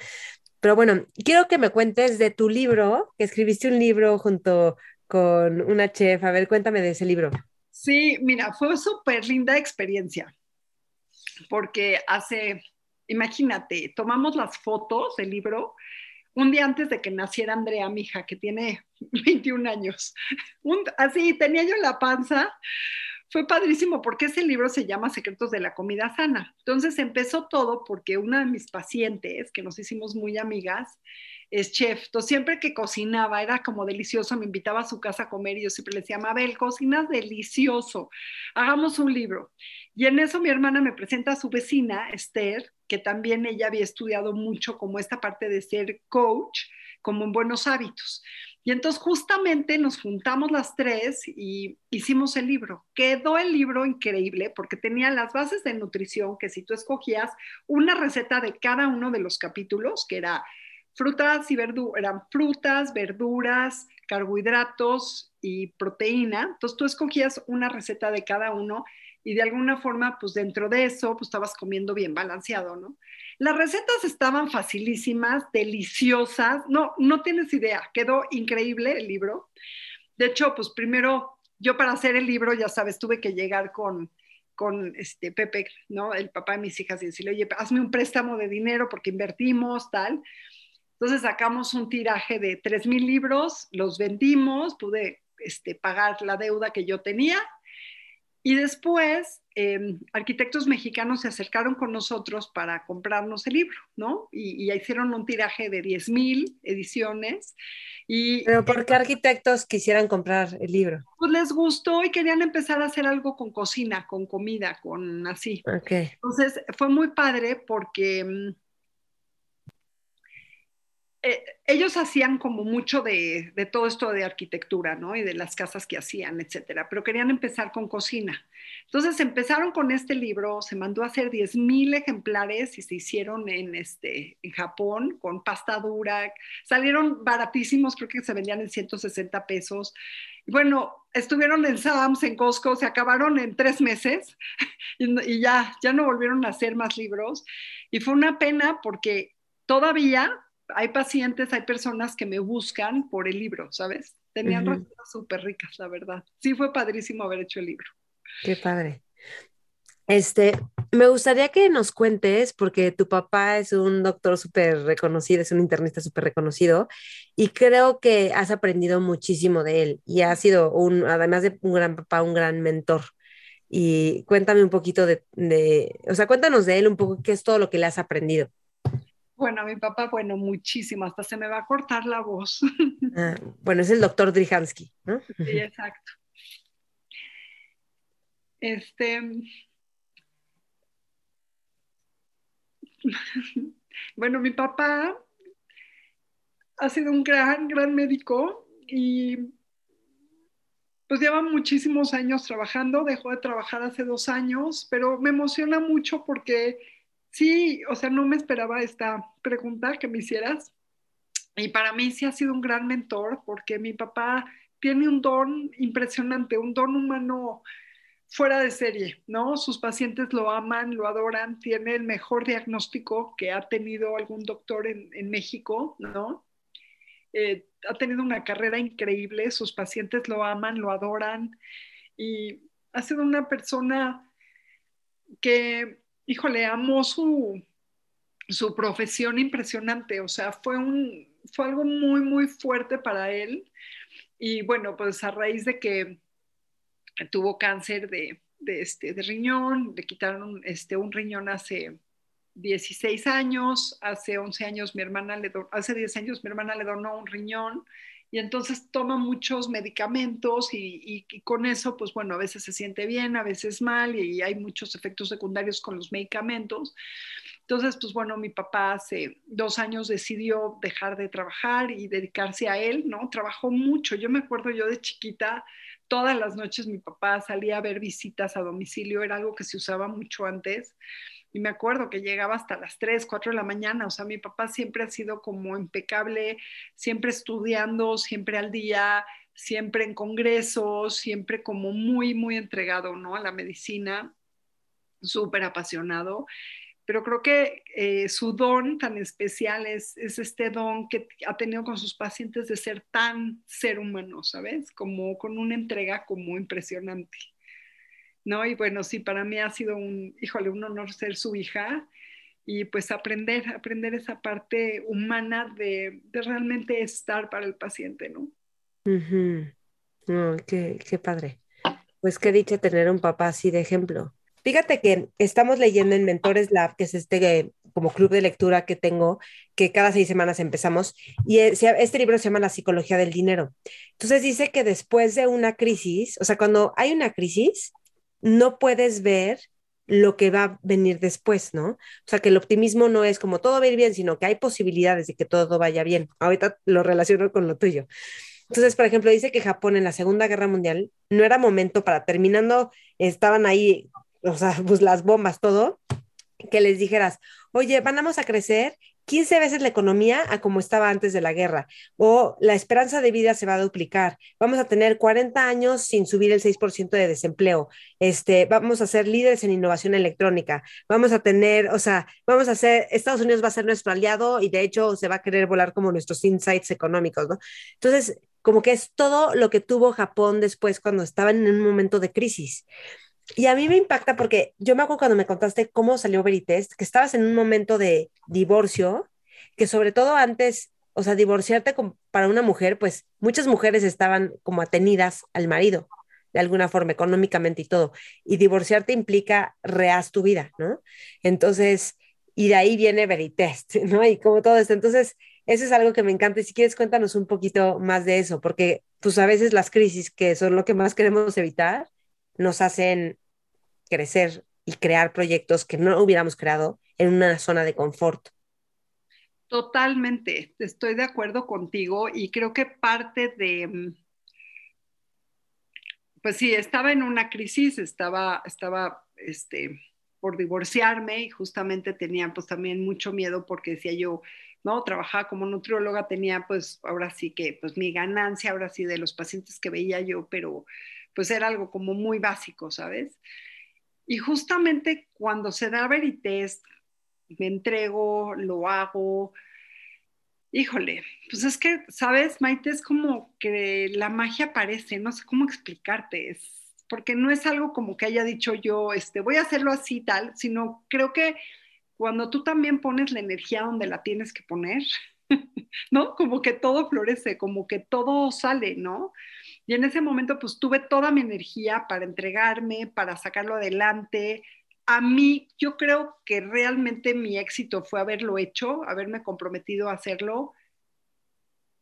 Pero bueno, quiero que me cuentes de tu libro, que escribiste un libro junto con una chef. A ver, cuéntame de ese libro. Sí, mira, fue súper linda experiencia, porque hace, imagínate, tomamos las fotos del libro un día antes de que naciera Andrea, mi hija, que tiene 21 años. así, tenía yo la panza. Fue padrísimo porque ese libro se llama Secretos de la Comida Sana. Entonces empezó todo porque una de mis pacientes, que nos hicimos muy amigas, es chef. Entonces siempre que cocinaba era como delicioso, me invitaba a su casa a comer y yo siempre le decía, Mabel, cocinas delicioso, hagamos un libro. Y en eso mi hermana me presenta a su vecina, Esther, que también ella había estudiado mucho como esta parte de ser coach, como en buenos hábitos. Y entonces justamente nos juntamos las tres y hicimos el libro. Quedó el libro increíble porque tenía las bases de nutrición que si tú escogías una receta de cada uno de los capítulos, que era frutas y verduras, eran frutas, verduras, carbohidratos y proteína. Entonces tú escogías una receta de cada uno y de alguna forma, pues dentro de eso, pues estabas comiendo bien balanceado, ¿no? Las recetas estaban facilísimas, deliciosas, no, no tienes idea, quedó increíble el libro. De hecho, pues primero, yo para hacer el libro, ya sabes, tuve que llegar con, con este Pepe, ¿no? El papá de mis hijas y decirle, oye, hazme un préstamo de dinero porque invertimos, tal. Entonces sacamos un tiraje de 3 mil libros, los vendimos, pude este, pagar la deuda que yo tenía y después, em, arquitectos mexicanos se acercaron con nosotros para comprarnos el libro, ¿no? Y, hicieron un tiraje de 10 mil ediciones. Y, ¿Pero por qué arquitectos quisieran comprar el libro? Pues les gustó y querían empezar a hacer algo con cocina, con comida, con así. Okay. Entonces, fue muy padre porque em, eh, ellos hacían como mucho de, todo esto de arquitectura, ¿no? Y de las casas que hacían, etcétera, pero querían empezar con cocina. Entonces empezaron con este libro, se mandó a hacer 10.000 ejemplares y se hicieron en, este, en Japón con pasta dura. Salieron baratísimos, creo que se vendían en 160 pesos. Bueno, estuvieron en Sams, en Costco, se acabaron en tres meses y, y ya, ya no volvieron a hacer más libros. Y fue una pena porque todavía hay pacientes, hay personas que me buscan por el libro, ¿sabes? Tenían recetas súper ricas, la verdad. Sí, fue padrísimo haber hecho el libro. Qué padre. Este, me gustaría que nos cuentes, porque tu papá es un doctor súper reconocido, es un internista súper reconocido, y creo que has aprendido muchísimo de él y ha sido un, además de un gran papá, un gran mentor. Y cuéntame un poquito de, de, o sea, cuéntanos de él un poco, qué es todo lo que le has aprendido. Bueno, mi papá, bueno, muchísimo, hasta se me va a cortar la voz. Ah, bueno, es el doctor Drihansky, ¿no? Sí, exacto. Este. Bueno, mi papá ha sido un gran, gran médico y pues lleva muchísimos años trabajando, dejó de trabajar hace dos años, pero me emociona mucho porque Sí, o sea, no me esperaba esta pregunta que me hicieras. Y para mí sí ha sido un gran mentor porque mi papá tiene un don impresionante, un don humano fuera de serie, ¿no? Sus pacientes lo aman, lo adoran, tiene el mejor diagnóstico que ha tenido algún doctor en, México, ¿no? Eh, ha tenido una carrera increíble, sus pacientes lo aman, lo adoran y ha sido una persona que híjole, amó su, su profesión impresionante, o sea, fue, un, fue algo muy, muy fuerte para él. Y bueno, pues a raíz de que tuvo cáncer de, este, de riñón, le quitaron este, un riñón hace 16 años, hace 11 años mi hermana le hace 10 años mi hermana le donó un riñón y entonces toma muchos medicamentos y, con eso, pues bueno, a veces se siente bien, a veces mal y hay muchos efectos secundarios con los medicamentos. Entonces, pues bueno, mi papá hace dos años decidió dejar de trabajar y dedicarse a él, ¿no? Trabajó mucho. Yo me acuerdo yo de chiquita, todas las noches mi papá salía a ver visitas a domicilio, era algo que se usaba mucho antes. Y me acuerdo que llegaba hasta las 3, 4 de la mañana. O sea, mi papá siempre ha sido como impecable, siempre estudiando, siempre al día, siempre en congresos, siempre como muy, muy entregado, ¿no? A la medicina, súper apasionado. Pero creo que eh, su don tan especial es, es, este don que ha tenido con sus pacientes de ser tan ser humano, ¿sabes? Como con una entrega como impresionante. ¿No? Y bueno, sí, para mí ha sido un, híjole, un honor ser su hija y pues aprender, aprender esa parte humana de, realmente estar para el paciente, ¿no? qué, qué padre. Pues qué dicha tener un papá así de ejemplo. Fíjate que estamos leyendo en Mentores Lab, que es este como club de lectura que tengo, que cada seis semanas empezamos, y este libro se llama La psicología del dinero. Entonces dice que después de una crisis, o sea, cuando hay una crisis, no puedes ver lo que va a venir después, ¿no? O sea, que el optimismo no es como todo va a ir bien, sino que hay posibilidades de que todo vaya bien. Ahorita lo relaciono con lo tuyo. Entonces, por ejemplo, dice que Japón en la Segunda Guerra Mundial no era momento para terminando, estaban ahí, o sea, pues las bombas, todo, que les dijeras, oye, vamos a crecer 15 veces la economía a como estaba antes de la guerra, o la esperanza de vida se va a duplicar, vamos a tener 40 años sin subir el 6% de desempleo, este, vamos a ser líderes en innovación electrónica, vamos a tener, o sea, vamos a ser, Estados Unidos va a ser nuestro aliado y de hecho se va a querer volar como nuestros insights económicos, ¿no? Entonces, como que es todo lo que tuvo Japón después cuando estaban en un momento de crisis. Y a mí me impacta porque yo me acuerdo cuando me contaste cómo salió Veritest, que estabas en un momento de divorcio, que sobre todo antes, o sea, divorciarte para una mujer, pues muchas mujeres estaban como atenidas al marido, de alguna forma, económicamente y todo. Y divorciarte implica reas tu vida, ¿no? Entonces, y de ahí viene Veritest, ¿no? Y como todo esto. Entonces, eso es algo que me encanta. Y si quieres, cuéntanos un poquito más de eso, porque pues a veces las crisis, que son lo que más queremos evitar, nos hacen crecer y crear proyectos que no hubiéramos creado en una zona de confort. Totalmente, estoy de acuerdo contigo y creo que parte de, mm, pues sí, estaba en una crisis, estaba, estaba, este, por divorciarme y justamente tenía pues también mucho miedo porque decía yo, ¿no? Trabajaba como nutrióloga, tenía pues ahora sí que pues mi ganancia, ahora sí de los pacientes que veía yo, pero pues era algo como muy básico, ¿sabes? Y justamente cuando se da Veritest, me entrego, lo hago, híjole, pues es que, ¿sabes, Maite? Es como que la magia aparece, no sé cómo explicarte, es porque no es algo como que haya dicho yo, este, voy a hacerlo así tal, sino creo que cuando tú también pones la energía donde la tienes que poner, ¿no? Como que todo florece, como que todo sale, ¿no? Y en ese momento pues tuve toda mi energía para entregarme, para sacarlo adelante. A mí, yo creo que realmente mi éxito fue haberlo hecho, haberme comprometido a hacerlo.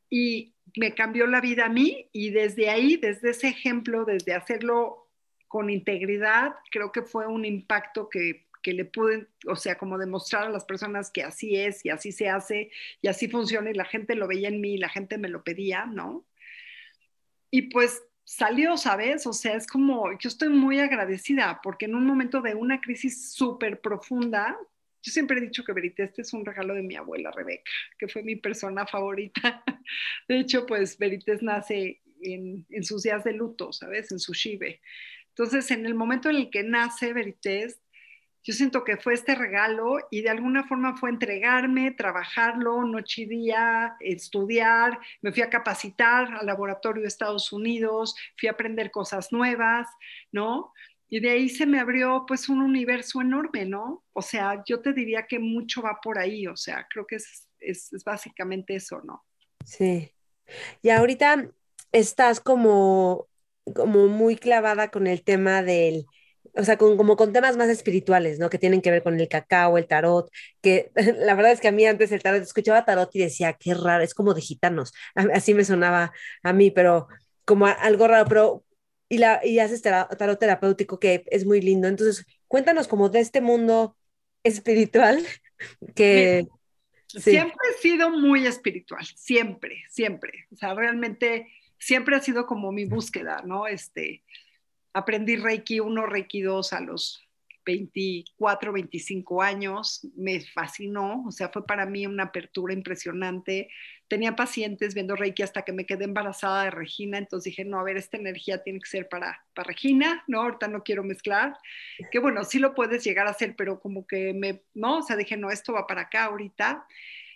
Y me cambió la vida a mí y desde ahí, desde ese ejemplo, desde hacerlo con integridad, creo que fue un impacto que, que le pude, o sea, como demostrar a las personas que así es y así se hace y así funciona y la gente lo veía en mí la gente me lo pedía, ¿no? Y pues salió, ¿sabes? O sea, es como, yo estoy muy agradecida porque en un momento de una crisis súper profunda, yo siempre he dicho que Veriteste es un regalo de mi abuela Rebeca, que fue mi persona favorita. De hecho, pues Verites nace en, sus días de luto, ¿sabes? En su Shive. Entonces, en el momento en el que nace Verites, yo siento que fue este regalo y de alguna forma fue entregarme, trabajarlo noche y día, estudiar, me fui a capacitar al laboratorio de Estados Unidos, fui a aprender cosas nuevas, ¿no? Y de ahí se me abrió pues un universo enorme, ¿no? O sea, yo te diría que mucho va por ahí, o sea, creo que es, es, básicamente eso, ¿no? Sí. Y ahorita estás como, como muy clavada con el tema del, o sea, con, como con temas más espirituales, ¿no? Que tienen que ver con el cacao, el tarot, que la verdad es que a mí antes el tarot, escuchaba tarot y decía, qué raro, es como de gitanos, así me sonaba a mí, pero como algo raro, pero y, la, y haces tarot terapéutico que es muy lindo. Entonces, cuéntanos como de este mundo espiritual que... Siempre he sido muy espiritual, siempre, siempre. O sea, realmente siempre ha sido como mi búsqueda, ¿no? Este, aprendí Reiki 1, Reiki 2 a los 24, 25 años, me fascinó, o sea, fue para mí una apertura impresionante. Tenía pacientes viendo Reiki hasta que me quedé embarazada de Regina, entonces dije, no, a ver, esta energía tiene que ser para, para Regina, ¿no? Ahorita no quiero mezclar, que bueno, sí lo puedes llegar a hacer, pero como que me, ¿no? O sea, dije, no, esto va para acá ahorita.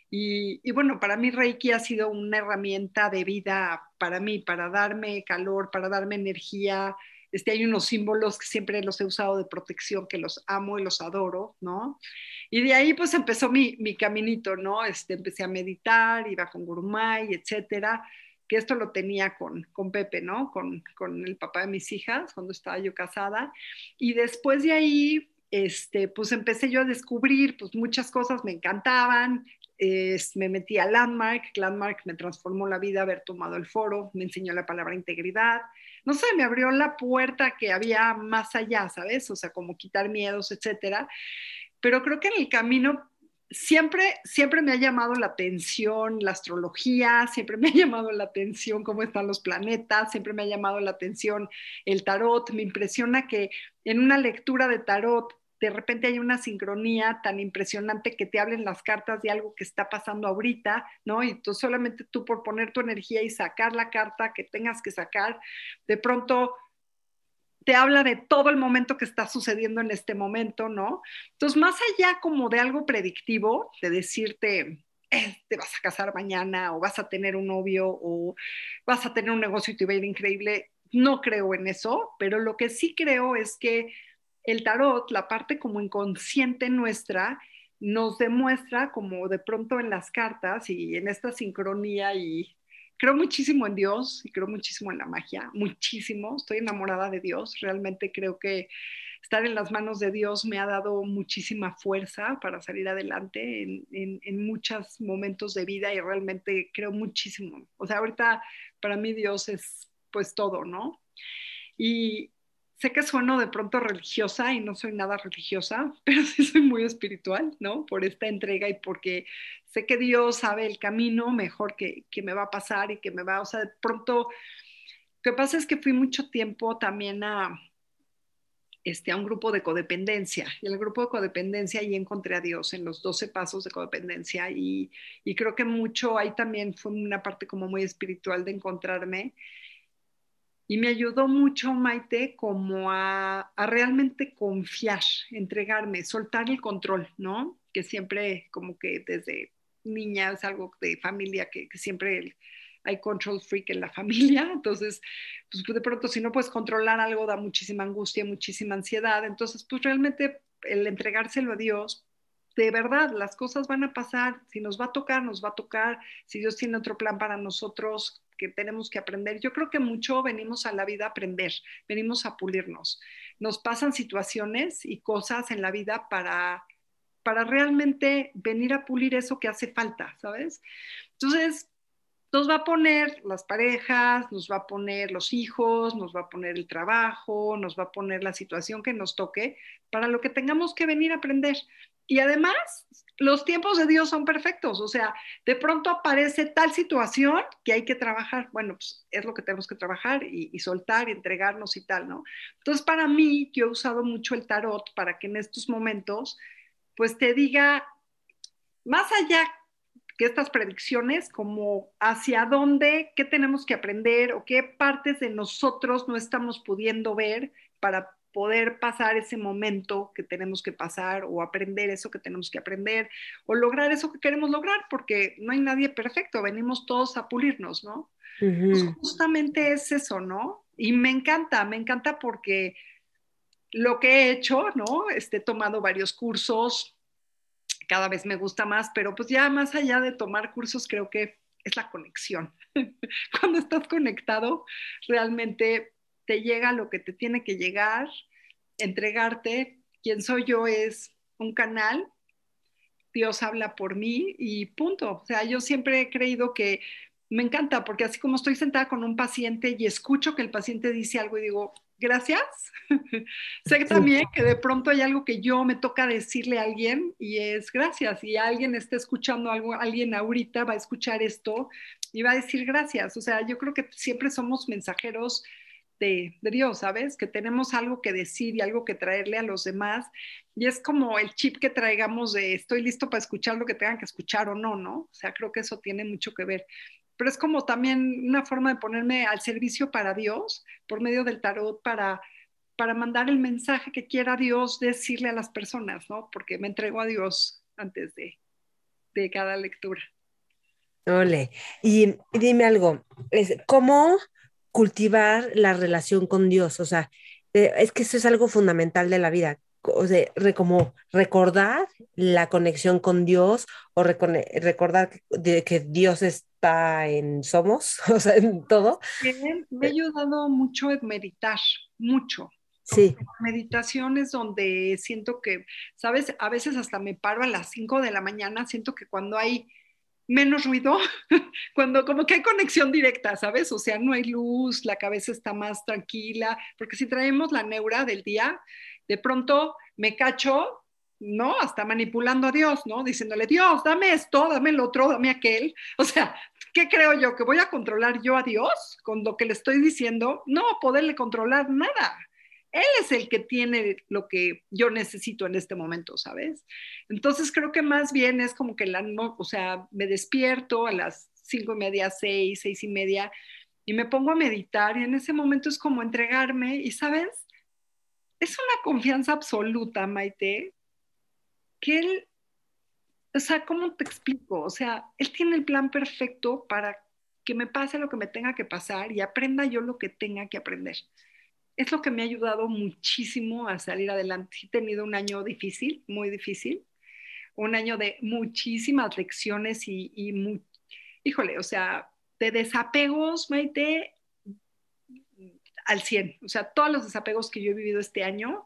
Y, y, bueno, para mí Reiki ha sido una herramienta de vida para mí, para darme calor, para darme energía, este, hay unos símbolos que siempre los he usado de protección, que los amo y los adoro, ¿no? Y de ahí pues empezó mi, mi caminito, ¿no? Este, empecé a meditar, iba con Gurumay, etcétera, que esto lo tenía con, con Pepe, ¿no? Con, con el papá de mis hijas, cuando estaba yo casada. Y después de ahí, este, pues empecé yo a descubrir, pues muchas cosas me encantaban, me metí a Landmark, Landmark me transformó la vida haber tomado el foro, me enseñó la palabra integridad, no sé, me abrió la puerta que había más allá, ¿sabes? O sea, como quitar miedos, etcétera. Pero creo que en el camino siempre, siempre me ha llamado la atención la astrología, siempre me ha llamado la atención cómo están los planetas, siempre me ha llamado la atención el tarot. Me impresiona que en una lectura de tarot de repente hay una sincronía tan impresionante que te hablen las cartas de algo que está pasando ahorita, ¿no? Y tú solamente tú por poner tu energía y sacar la carta que tengas que sacar, de pronto te habla de todo el momento que está sucediendo en este momento, ¿no? Entonces, más allá como de algo predictivo, de decirte, eh, te vas a casar mañana o vas a tener un novio o vas a tener un negocio y te va a ir increíble, no creo en eso, pero lo que sí creo es que el tarot, la parte como inconsciente nuestra, nos demuestra como de pronto en las cartas y en esta sincronía y creo muchísimo en Dios y creo muchísimo en la magia, muchísimo, estoy enamorada de Dios, realmente creo que estar en las manos de Dios me ha dado muchísima fuerza para salir adelante en, en muchos momentos de vida y realmente creo muchísimo. O sea, ahorita para mí Dios es pues todo, ¿no? Y, sé que sueno de pronto religiosa y no soy nada religiosa, pero sí soy muy espiritual, ¿no? Por esta entrega y porque sé que Dios sabe el camino mejor que, que me va a pasar y que me va, o sea, de pronto, lo que pasa es que fui mucho tiempo también a, este, a un grupo de codependencia. Y el grupo de codependencia ahí encontré a Dios en los 12 pasos de codependencia y, y creo que mucho ahí también fue una parte como muy espiritual de encontrarme y me ayudó mucho, Maite, como a, realmente confiar, entregarme, soltar el control, ¿no? Que siempre, como que desde niña es algo de familia, que, siempre hay control freak en la familia, entonces, pues de pronto si no puedes controlar algo da muchísima angustia, muchísima ansiedad, entonces, pues realmente el entregárselo a Dios, de verdad, las cosas van a pasar, si nos va a tocar, nos va a tocar, si Dios tiene otro plan para nosotros, que tenemos que aprender. Yo creo que mucho venimos a la vida a aprender, venimos a pulirnos. Nos pasan situaciones y cosas en la vida para, para realmente venir a pulir eso que hace falta, ¿sabes? Entonces, nos va a poner las parejas, nos va a poner los hijos, nos va a poner el trabajo, nos va a poner la situación que nos toque para lo que tengamos que venir a aprender. Y además, los tiempos de Dios son perfectos, o sea, de pronto aparece tal situación que hay que trabajar, bueno, pues es lo que tenemos que trabajar y, soltar y entregarnos y tal, ¿no? Entonces, para mí, yo he usado mucho el tarot para que en estos momentos, pues te diga, más allá que estas predicciones, como hacia dónde, qué tenemos que aprender o qué partes de nosotros no estamos pudiendo ver para poder pasar ese momento que tenemos que pasar o aprender eso que tenemos que aprender o lograr eso que queremos lograr, porque no hay nadie perfecto, venimos todos a pulirnos, ¿no? pues justamente es eso, ¿no? Y me encanta, me encanta porque lo que he hecho, ¿no? Este, he tomado varios cursos, cada vez me gusta más, pero pues ya más allá de tomar cursos, creo que es la conexión. Cuando estás conectado, realmente te llega lo que te tiene que llegar, entregarte. Quien soy yo es un canal, Dios habla por mí y punto. O sea, yo siempre he creído que me encanta porque así como estoy sentada con un paciente y escucho que el paciente dice algo y digo, gracias. sé también que de pronto hay algo que yo me toca decirle a alguien y es gracias. Y alguien está escuchando algo, alguien ahorita va a escuchar esto y va a decir gracias. O sea, yo creo que siempre somos mensajeros de, de, Dios, ¿sabes? Que tenemos algo que decir y algo que traerle a los demás. Y es como el chip que traigamos de estoy listo para escuchar lo que tengan que escuchar o no, ¿no? O sea, creo que eso tiene mucho que ver. Pero es como también una forma de ponerme al servicio para Dios por medio del tarot para para mandar el mensaje que quiera Dios decirle a las personas, ¿no? Porque me entrego a Dios antes de, de cada lectura. Ole. Y dime algo, ¿cómo cultivar la relación con Dios? O sea, eh, es que eso es algo fundamental de la vida. O sea, como recordar la conexión con Dios o recordar que Dios está en somos, o sea, en todo. Me ha ayudado mucho en meditar, mucho. Sí. Meditaciones donde siento que, ¿sabes? A veces hasta me paro a las 5 de la mañana, siento que cuando hay menos ruido, cuando como que hay conexión directa, ¿sabes? O sea, no hay luz, la cabeza está más tranquila, porque si traemos la neura del día, de pronto me cacho, ¿no? Hasta manipulando a Dios, ¿no? Diciéndole, Dios, dame esto, dame el otro, dame aquel. O sea, ¿qué creo yo? ¿Que voy a controlar yo a Dios con lo que le estoy diciendo? No, poderle controlar nada. Él es el que tiene lo que yo necesito en este momento, ¿sabes? Entonces creo que más bien es como que la, o sea, me despierto a las cinco y media, seis, seis y media y me pongo a meditar y en ese momento es como entregarme y, ¿sabes? Es una confianza absoluta, Maite, que él, o sea, ¿cómo te explico? O sea, él tiene el plan perfecto para que me pase lo que me tenga que pasar y aprenda yo lo que tenga que aprender es lo que me ha ayudado muchísimo a salir adelante. He tenido un año difícil, muy difícil, un año de muchísimas lecciones y, híjole, o sea, de desapegos, Maite, al 100. O sea, todos los desapegos que yo he vivido este año,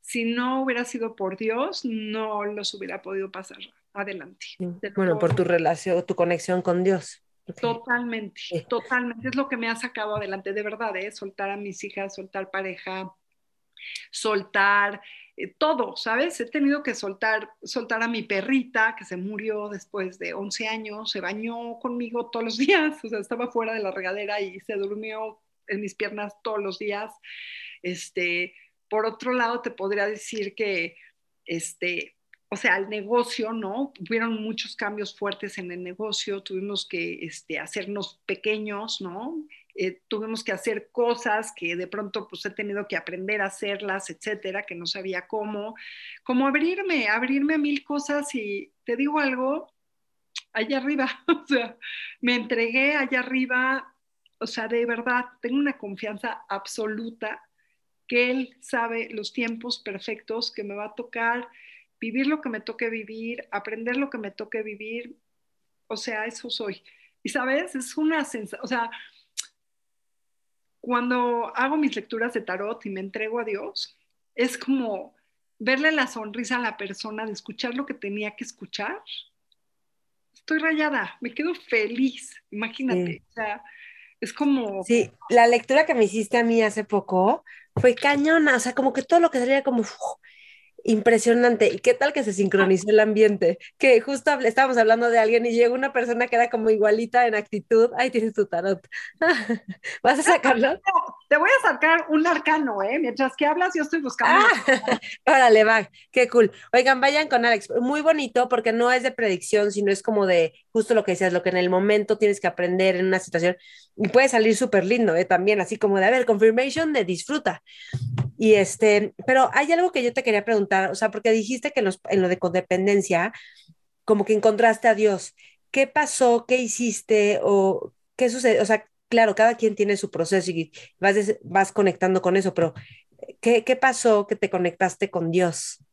si no hubiera sido por Dios, no los hubiera podido pasar adelante. Bueno, por tu relación, tu conexión con Dios. Totalmente, totalmente. Es lo que me ha sacado adelante, de verdad, ¿eh? soltar a mis hijas, soltar pareja, soltar eh, todo, ¿sabes? He tenido que soltar, soltar a mi perrita que se murió después de 11 años, se bañó conmigo todos los días, o sea, estaba fuera de la regadera y se durmió en mis piernas todos los días. Este, por otro lado, te podría decir que este, o sea, al negocio, ¿no? Hubieron muchos cambios fuertes en el negocio, tuvimos que este, hacernos pequeños, ¿no? Eh, tuvimos que hacer cosas que de pronto pues he tenido que aprender a hacerlas, etcétera, que no sabía cómo, como abrirme, abrirme a mil cosas y te digo algo, allá arriba, o sea, me entregué allá arriba, o sea, de verdad, tengo una confianza absoluta que él sabe los tiempos perfectos que me va a tocar vivir lo que me toque vivir, aprender lo que me toque vivir, o sea, eso soy. Y sabes, es una sensación, o sea, cuando hago mis lecturas de tarot y me entrego a Dios, es como verle la sonrisa a la persona, de escuchar lo que tenía que escuchar. Estoy rayada, me quedo feliz, imagínate. O sea, es como... Sí, la lectura que me hiciste a mí hace poco fue cañona, o sea, como que todo lo que salía como impresionante. ¿Y qué tal que se sincronizó el ambiente? Que justo estábamos hablando de alguien y llegó una persona que era como igualita en actitud. Ahí tienes tu tarot. ¿Vas a sacarlo? Te voy a sacar un arcano, ¿eh? Mientras que hablas, yo estoy buscando. Ah, órale, va. Qué cool. Oigan, vayan con Alex. Muy bonito porque no es de predicción, sino es como de justo lo que decías, lo que en el momento tienes que aprender en una situación. Y puede salir súper lindo, ¿eh? También, así como de, a ver, confirmation de disfruta. Y este, pero hay algo que yo te quería preguntar, o sea, porque dijiste que en, lo de codependencia, como que encontraste a Dios. ¿Qué pasó? ¿Qué hiciste? ¿O qué sucede? O sea, claro, cada quien tiene su proceso y vas, vas conectando con eso, pero ¿qué, ¿qué pasó que te conectaste con Dios?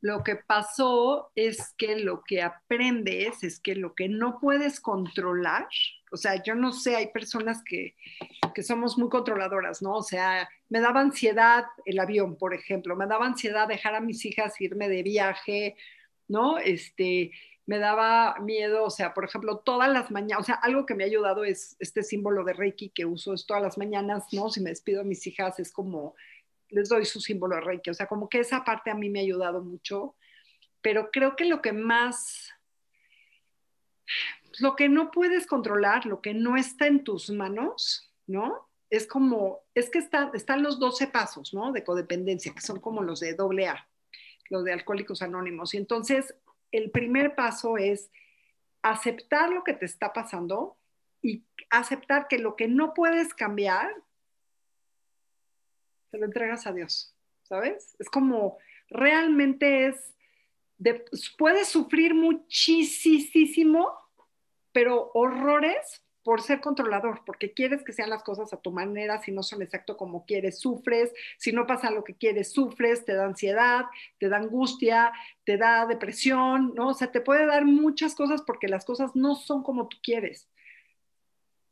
Lo que pasó es que lo que aprendes es que lo que no puedes controlar, o sea, yo no sé, hay personas que, que, somos muy controladoras, ¿no? O sea, me daba ansiedad el avión, por ejemplo, me daba ansiedad dejar a mis hijas irme de viaje, ¿no? Este, me daba miedo, o sea, por ejemplo, todas las mañanas, o sea, algo que me ha ayudado es este símbolo de Reiki que uso es todas las mañanas, ¿no? Si me despido a mis hijas es como les doy su símbolo de Reiki. O sea, como que esa parte a mí me ha ayudado mucho, pero creo que lo que más, lo que no puedes controlar, lo que no está en tus manos, ¿no? es como, es que están los 12 pasos, ¿no? De codependencia, que son como los de doble los de alcohólicos anónimos. Y entonces, el primer paso es aceptar lo que te está pasando y aceptar que lo que no puedes cambiar, te lo entregas a Dios, ¿sabes? Es como, realmente es, puedes sufrir muchísimo, pero horrores por ser controlador, porque quieres que sean las cosas a tu manera, si no son exacto como quieres, sufres, si no pasa lo que quieres, sufres, te da ansiedad, te da angustia, te da depresión, ¿no? O sea, te puede dar muchas cosas porque las cosas no son como tú quieres.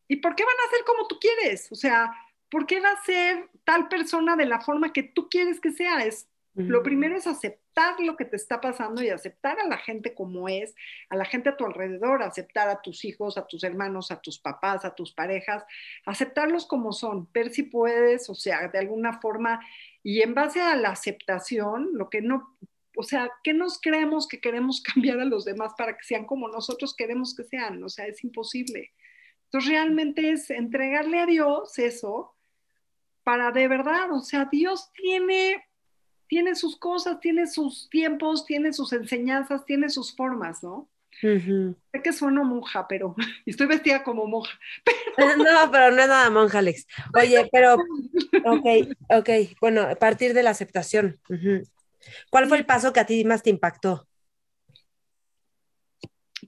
¿Y por qué van a ser como tú quieres? O sea, ¿por qué va a ser tal persona de la forma que tú quieres que sea? Es lo primero es aceptar lo que te está pasando y aceptar a la gente como es, a la gente a tu alrededor, aceptar a tus hijos, a tus hermanos, a tus papás, a tus parejas, aceptarlos como son, ver si puedes, o sea, de alguna forma, y en base a la aceptación, lo que no, o sea, ¿qué nos creemos que queremos cambiar a los demás para que sean como nosotros queremos que sean? O sea, es imposible. Entonces, realmente es entregarle a Dios eso para de verdad, o sea, Dios tiene tiene sus cosas, tiene sus tiempos, tiene sus enseñanzas, tiene sus formas, ¿no? Sé que sueno monja, pero estoy vestida como monja. No, pero no es nada monja, Alex. Oye, pero, ok, ok, bueno, a partir de la aceptación. ¿Cuál fue el paso que a ti más te impactó?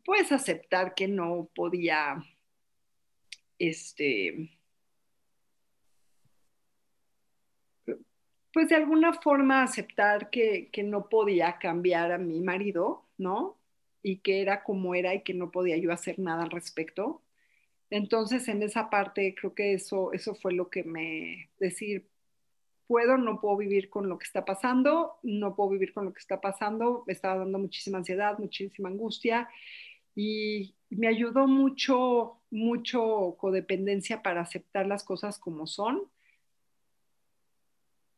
Puedes aceptar que no podía, este, pues de alguna forma aceptar que, no podía cambiar a mi marido, ¿no? Y que era como era y que no podía yo hacer nada al respecto. Entonces, en esa parte, creo que eso, eso fue lo que me decir, puedo, no puedo vivir con lo que está pasando, no puedo vivir con lo que está pasando, me estaba dando muchísima ansiedad, muchísima angustia y me ayudó mucho, mucho codependencia para aceptar las cosas como son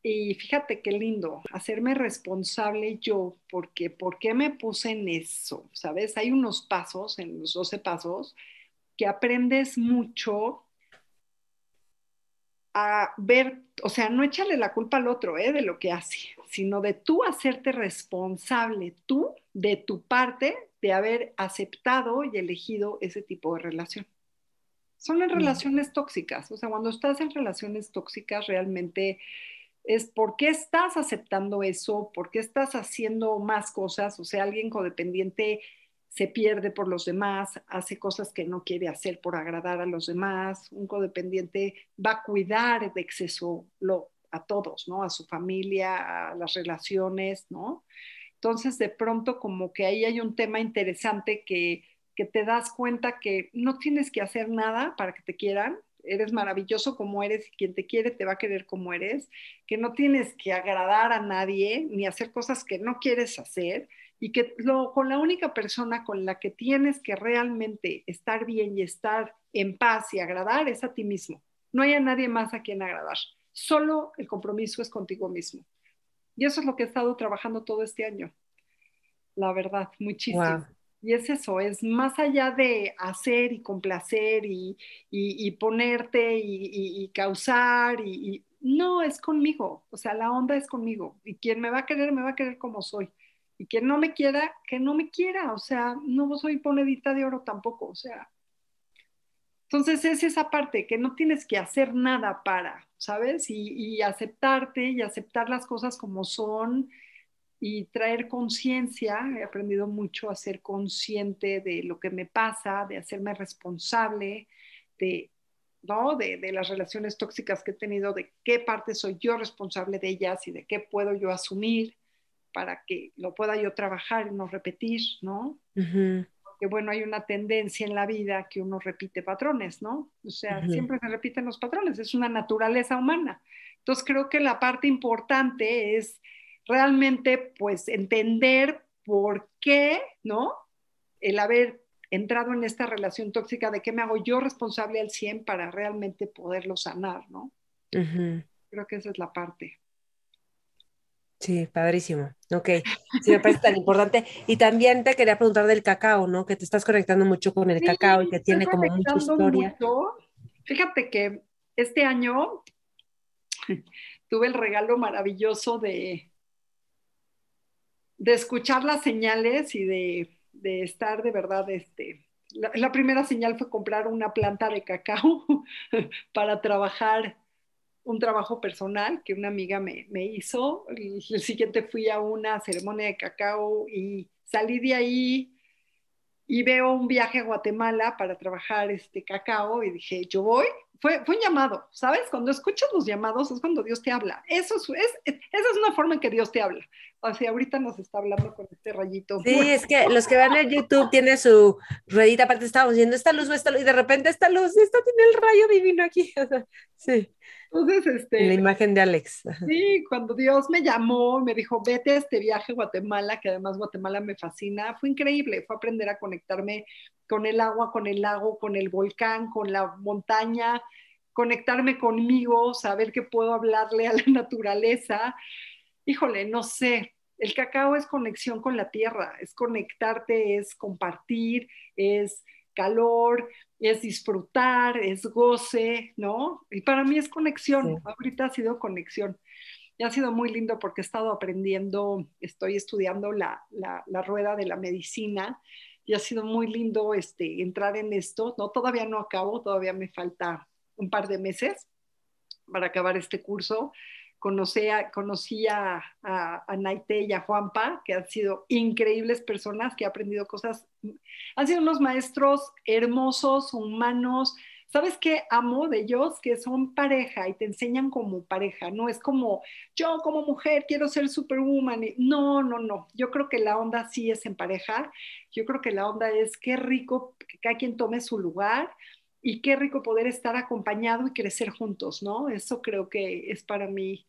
y fíjate qué lindo, hacerme responsable yo, porque ¿por qué me puse en eso? ¿Sabes? Hay unos pasos, en los 12 pasos, que aprendes mucho a ver, o sea, no echarle la culpa al otro ¿eh? de lo que hace, sino de tú hacerte responsable, tú, de tu parte, de haber aceptado y elegido ese tipo de relación. Son en mm. relaciones tóxicas, o sea, cuando estás en relaciones tóxicas realmente es por qué estás aceptando eso, por qué estás haciendo más cosas, o sea, alguien codependiente se pierde por los demás, hace cosas que no quiere hacer por agradar a los demás, un codependiente va a cuidar de exceso lo, a todos, ¿no? A su familia, a las relaciones, ¿no? Entonces, de pronto, como que ahí hay un tema interesante que, que te das cuenta que no tienes que hacer nada para que te quieran, eres maravilloso como eres y quien te quiere te va a querer como eres, que no tienes que agradar a nadie ni hacer cosas que no quieres hacer y que lo, con la única persona con la que tienes que realmente estar bien y estar en paz y agradar es a ti mismo. No hay a nadie más a quien agradar. Solo el compromiso es contigo mismo. Y eso es lo que he estado trabajando todo este año. La verdad, muchísimo. Y es eso, es más allá de hacer y complacer y, ponerte y, causar y, no, es conmigo, o sea, la onda es conmigo y quien me va a querer, me va a querer como soy. Y quien no me quiera, que no me quiera, o sea, no soy ponedita de oro tampoco, o sea. Entonces es esa parte que no tienes que hacer nada para, ¿sabes? Y, y aceptarte y aceptar las cosas como son y traer conciencia. He aprendido mucho a ser consciente de lo que me pasa, de hacerme responsable, de, ¿no? de, de, las relaciones tóxicas que he tenido, de qué parte soy yo responsable de ellas y de qué puedo yo asumir para que lo pueda yo trabajar y no repetir, ¿no? Porque bueno, hay una tendencia en la vida que uno repite patrones, ¿no? O sea, siempre se repiten los patrones, es una naturaleza humana. Entonces creo que la parte importante es realmente pues entender por qué, ¿no? El haber entrado en esta relación tóxica, de qué me hago yo responsable al 100 para realmente poderlo sanar, ¿no? Creo que esa es la parte. Sí, padrísimo. Ok, sí me parece tan importante. Y también te quería preguntar del cacao, ¿no? Que te estás conectando mucho con el cacao y que tiene como mucha historia. Fíjate que este año tuve el regalo maravilloso de, de escuchar las señales y de, de estar de verdad, este, la, primera señal fue comprar una planta de cacao para trabajar un trabajo personal que una amiga me, me hizo. El, el, siguiente fui a una ceremonia de cacao y salí de ahí y veo un viaje a Guatemala para trabajar este cacao y dije, yo voy. Fue, fue un llamado, ¿sabes? Cuando escuchas los llamados es cuando Dios te habla. Eso es, esa es una forma en que Dios te habla. O sea, ahorita nos está hablando con este rayito. Sí, es que los que van en YouTube tiene su ruedita, aparte estábamos viendo esta luz, esta luz, y de repente esta luz, esta tiene el rayo divino aquí. sí. Entonces, este. La imagen de Alex. Sí, cuando Dios me llamó, me dijo, vete a este viaje a Guatemala, que además Guatemala me fascina, fue increíble, fue aprender a conectarme con el agua, con el lago, con el volcán, con la montaña, conectarme conmigo, saber que puedo hablarle a la naturaleza. Híjole, no sé, el cacao es conexión con la tierra, es conectarte, es compartir, es calor, es disfrutar, es goce, ¿no? Y para mí es conexión, ahorita ha sido conexión. Y ha sido muy lindo porque he estado aprendiendo, estoy estudiando la, la, la rueda de la medicina y ha sido muy lindo este, entrar en esto, ¿no? Todavía no acabo, todavía me falta un par de meses para acabar este curso, conocí a, a, a, Naite y a Juanpa, que han sido increíbles personas, que he aprendido cosas, han sido unos maestros hermosos, humanos. ¿Sabes qué amo de ellos? Que son pareja y te enseñan como pareja, no es como yo como mujer quiero ser superwoman. No, no, no. Yo creo que la onda sí es en pareja. Yo creo que la onda es qué rico que cada quien tome su lugar y qué rico poder estar acompañado y crecer juntos, ¿no? Eso creo que es para mí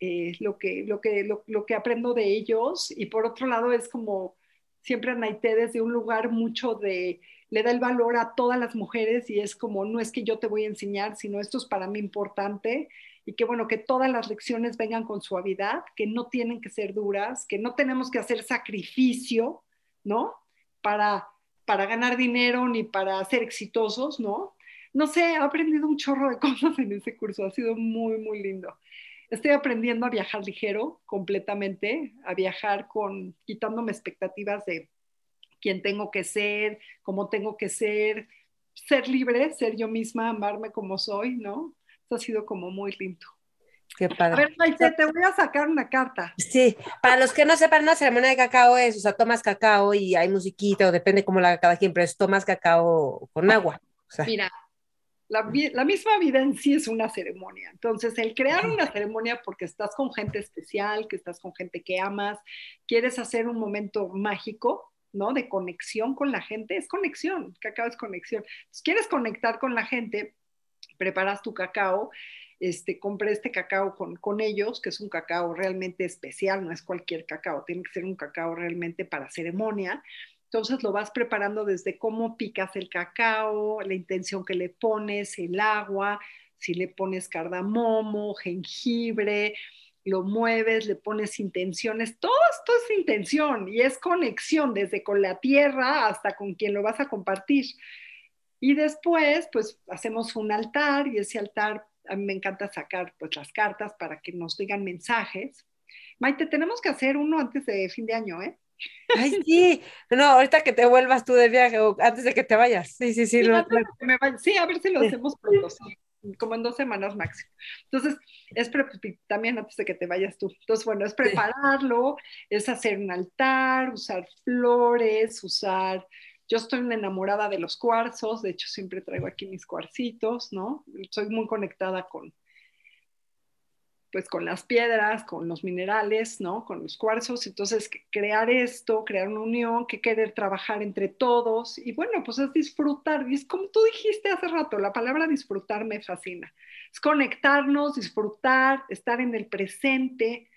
eh, lo, que, lo, que, lo, que aprendo de ellos. Y por otro lado, es como siempre Anaité desde un lugar mucho de, le da el valor a todas las mujeres y es como, no es que yo te voy a enseñar, sino esto es para mí importante y que bueno, que todas las lecciones vengan con suavidad, que no tienen que ser duras, que no tenemos que hacer sacrificio, ¿no? Para, para ganar dinero ni para ser exitosos, ¿no? No sé, he aprendido un chorro de cosas en ese curso, ha sido muy, muy lindo estoy aprendiendo a viajar ligero completamente, a viajar con quitándome expectativas de quién tengo que ser, cómo tengo que ser, ser libre, ser yo misma, amarme como soy, ¿no? Eso ha sido como muy lindo. Qué padre. A ver, Maite, te voy a sacar una carta. Sí, para los que no sepan, una ceremonia de cacao es, o sea, tomas cacao y hay musiquita, o depende cómo la haga cada quien, pero es tomas cacao con agua. Mira, la, misma vida en sí es una ceremonia. Entonces, el crear una ceremonia porque estás con gente especial, que estás con gente que amas, quieres hacer un momento mágico, ¿no? De conexión con la gente, es conexión, cacao es conexión. Entonces, quieres conectar con la gente, preparas tu cacao, este, compré este cacao con, con ellos, que es un cacao realmente especial, no es cualquier cacao, tiene que ser un cacao realmente para ceremonia. Entonces lo vas preparando desde cómo picas el cacao, la intención que le pones, el agua, si le pones cardamomo, jengibre, lo mueves, le pones intenciones, todo esto es intención y es conexión desde con la tierra hasta con quien lo vas a compartir. Y después, pues hacemos un altar y ese altar, a mí me encanta sacar pues las cartas para que nos digan mensajes. Maite, tenemos que hacer uno antes de fin de año, ¿eh? Ay, sí. No, ahorita que te vuelvas tú de viaje o antes de que te vayas. Sí, sí, sí. Sí, a ver si lo hacemos pronto, como en dos semanas máximo. Entonces, es también antes de que te vayas tú. Entonces, bueno, es prepararlo, es hacer un altar, usar flores, usar... Yo estoy enamorada de los cuarzos, de hecho siempre traigo aquí mis cuarcitos, ¿no? Soy muy conectada con, pues con las piedras, con los minerales, ¿no? Con los cuarzos. Entonces, crear esto, crear una unión, que querer trabajar entre todos. Y bueno, pues es disfrutar. Y es como tú dijiste hace rato, la palabra disfrutar me fascina. Es conectarnos, disfrutar, estar en el presente.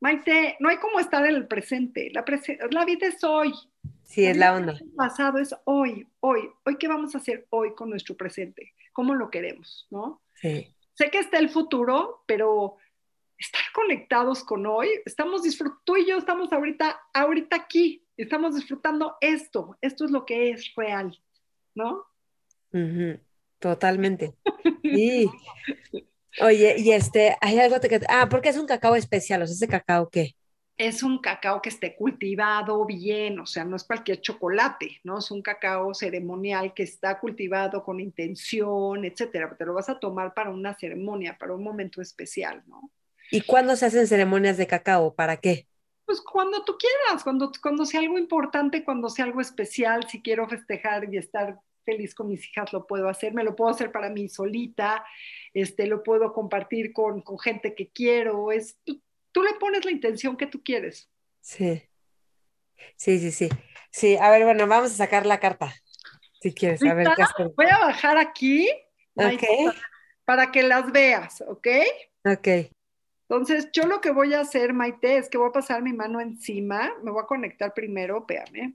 Maite, no hay como estar en el presente. La, la vida es hoy. Sí, es la onda. El pasado es hoy, hoy. Hoy, ¿qué vamos a hacer hoy con nuestro presente? ¿Cómo lo queremos, no? Sí. Sé que está el futuro, pero estar conectados con hoy, estamos disfrutando, tú y yo estamos ahorita, ahorita aquí, estamos disfrutando esto, esto es lo que es real, ¿no? Totalmente. Sí. Oye, y este, hay algo que... Ah, porque es un cacao especial, o sea, ese cacao qué? Es un cacao que esté cultivado bien, o sea, no es cualquier chocolate, ¿no? Es un cacao ceremonial que está cultivado con intención, etcétera. Te lo vas a tomar para una ceremonia, para un momento especial, ¿no? ¿Y cuándo se hacen ceremonias de cacao? ¿Para qué? Pues cuando tú quieras, cuando, cuando sea algo importante, cuando sea algo especial, si quiero festejar y estar feliz con mis hijas, lo puedo hacer, me lo puedo hacer para mí solita, este, lo puedo compartir con, con gente que quiero, es, tú, tú, le pones la intención que tú quieres. Sí, sí, sí, sí. Sí, a ver, bueno, vamos a sacar la carta, si quieres. A ver, Voy a bajar aquí okay. para que las veas, ¿ok? Ok. Entonces, yo lo que voy a hacer, Maite, es que voy a pasar mi mano encima, me voy a conectar primero, espérame.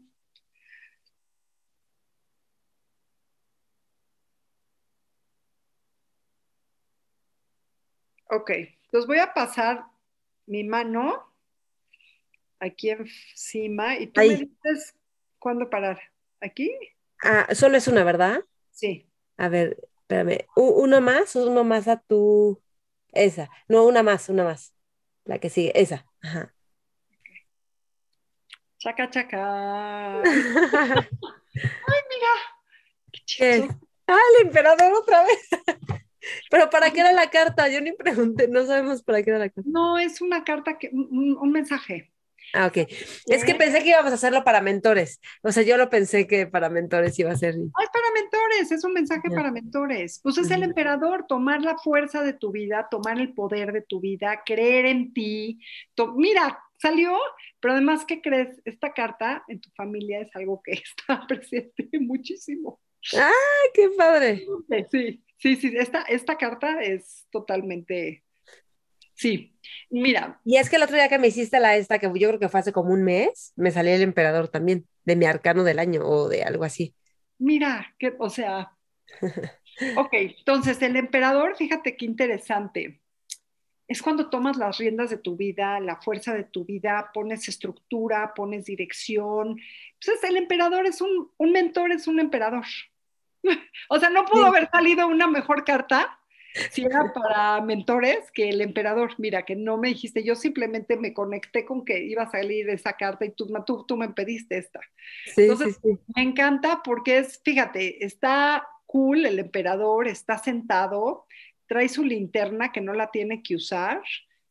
Ok, entonces voy a pasar mi mano aquí encima y tú me dices cuándo parar. ¿Aquí? Ah, solo es una, ¿verdad? Sí. A ver, espérame. uno más, uno más a tu. Esa. No, una más, una más. La que sigue, esa. Ajá. Chaca, chaca. Ay, mira. Qué Ah, el emperador otra vez. Pero ¿para qué era la carta? Yo ni pregunté, no sabemos para qué era la carta. No, es una carta, que, un, mensaje. Ah, ok. Es que pensé que íbamos a hacerlo para mentores. O sea, yo lo pensé que para mentores iba a ser. Ah, es para mentores, es un mensaje para mentores. Pues es el emperador, tomar la fuerza de tu vida, tomar el poder de tu vida, creer en ti. Mira, salió, pero además, ¿qué crees? Esta carta en tu familia es algo que está presente muchísimo. ¡Ah, qué padre! Sí, Sí, sí, esta, esta carta es totalmente... Sí, mira. Y es que el otro día que me hiciste la esta, que yo creo que fue hace como un mes, me salió el emperador también, de mi arcano del año o de algo así. Mira, que, o sea, ok, entonces el emperador, fíjate qué interesante. Es cuando tomas las riendas de tu vida, la fuerza de tu vida, pones estructura, pones dirección. Entonces el emperador es un, un mentor, es un emperador. o sea, no pudo haber salido una mejor carta si era para mentores que el emperador. Mira, que no me dijiste, yo simplemente me conecté con que iba a salir esa carta y tú, tú, tú me pediste esta. Entonces, me encanta porque es, fíjate, está cool el emperador, está sentado, trae su linterna que no la tiene que usar,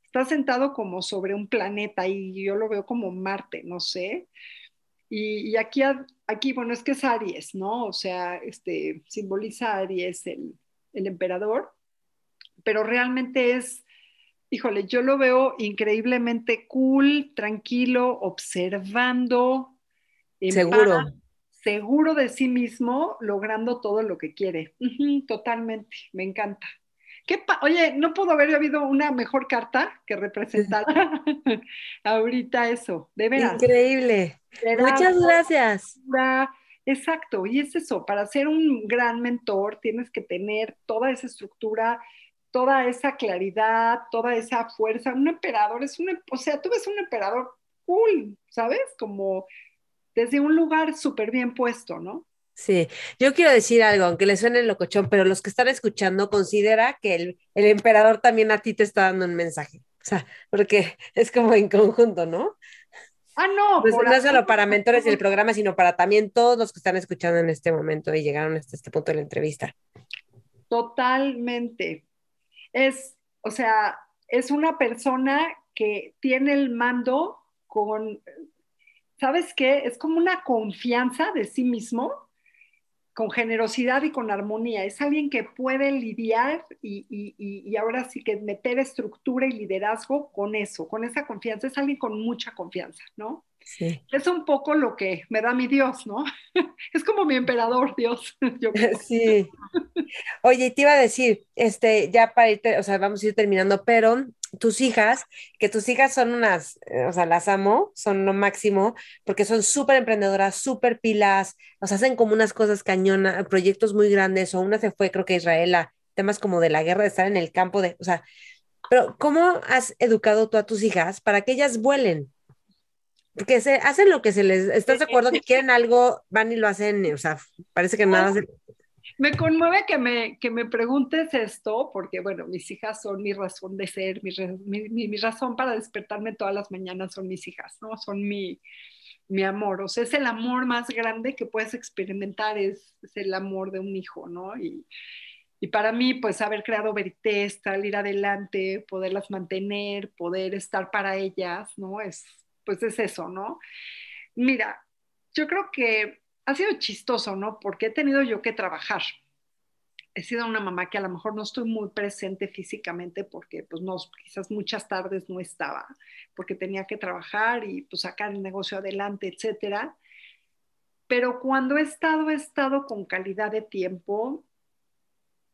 está sentado como sobre un planeta y yo lo veo como Marte, no sé. Y, aquí, aquí, bueno, es que es Aries, ¿no? O sea, este, simboliza a Aries, el, el emperador, pero realmente es, híjole, yo lo veo increíblemente cool, tranquilo, observando. Seguro. seguro de sí mismo, logrando todo lo que quiere. totalmente, me encanta. Oye, no pudo haber habido una mejor carta que representara ahorita eso, de veras. Increíble. Muchas gracias. Exacto, y es eso, para ser un gran mentor tienes que tener toda esa estructura, toda esa claridad, toda esa fuerza. Un emperador es un, o sea, tú ves un emperador cool, ¿sabes? Como desde un lugar súper bien puesto, ¿no? Sí, yo quiero decir algo, aunque le suene locochón, pero los que están escuchando, considera que el, emperador también a ti te está dando un mensaje. O sea, porque es como en conjunto, ¿no? Ah, no. Pues no solo para mentores del programa, sino para también todos los que están escuchando en este momento y llegaron hasta este punto de la entrevista. Totalmente. Es, o sea, es una persona que tiene el mando con, ¿sabes qué? Es como una confianza de sí mismo con generosidad y con armonía. Es alguien que puede lidiar y, y, ahora sí que meter estructura y liderazgo con eso, con esa confianza. Es alguien con mucha confianza, ¿no? Sí. Es un poco lo que me da mi Dios, ¿no? Es como mi emperador, Dios. sí. Oye, te iba a decir, este, ya para irte, o sea, vamos a ir terminando, pero tus hijas, que tus hijas son unas, eh, o sea, las amo, son lo máximo, porque son súper emprendedoras, súper pilas, o sea, hacen como unas cosas cañonas, proyectos muy grandes, o una se fue, creo que a Israel, a temas como de la guerra, de estar en el campo, de, o sea, pero ¿cómo has educado tú a tus hijas para que ellas vuelen? Porque se hacen lo que se les, ¿estás de acuerdo que quieren algo, van y lo hacen, o sea, parece que nada... me conmueve que me, que me preguntes esto, porque bueno, mis hijas son mi razón de ser, mi, mi, mi, razón para despertarme todas las mañanas son mis hijas, ¿no? Son mi, mi amor, o sea, es el amor más grande que puedes experimentar, es, es el amor de un hijo, ¿no? Y, y para mí, pues haber creado Verité, salir adelante, poderlas mantener, poder estar para ellas, ¿no? Es, pues es eso, ¿no? Mira, yo creo que ha sido chistoso, ¿no? Porque he tenido yo que trabajar. He sido una mamá que a lo mejor no estoy muy presente físicamente porque pues no, quizás muchas tardes no estaba, porque tenía que trabajar y pues sacar el negocio adelante, etcétera. Pero cuando he estado, he estado con calidad de tiempo.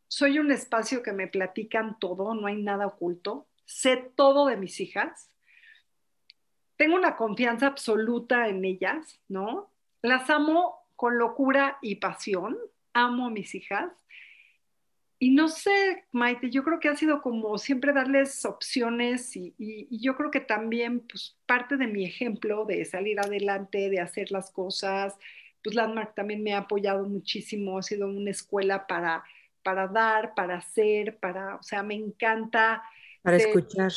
Soy un espacio que me platican todo, no hay nada oculto. Sé todo de mis hijas. Tengo una confianza absoluta en ellas, ¿no? Las amo con locura y pasión. Amo a mis hijas. Y no sé, Maite, yo creo que ha sido como siempre darles opciones y, yo creo que también pues, parte de mi ejemplo de salir adelante, de hacer las cosas, pues Landmark también me ha apoyado muchísimo, ha sido una escuela para, para dar, para hacer, para, o sea, me encanta. Para escuchar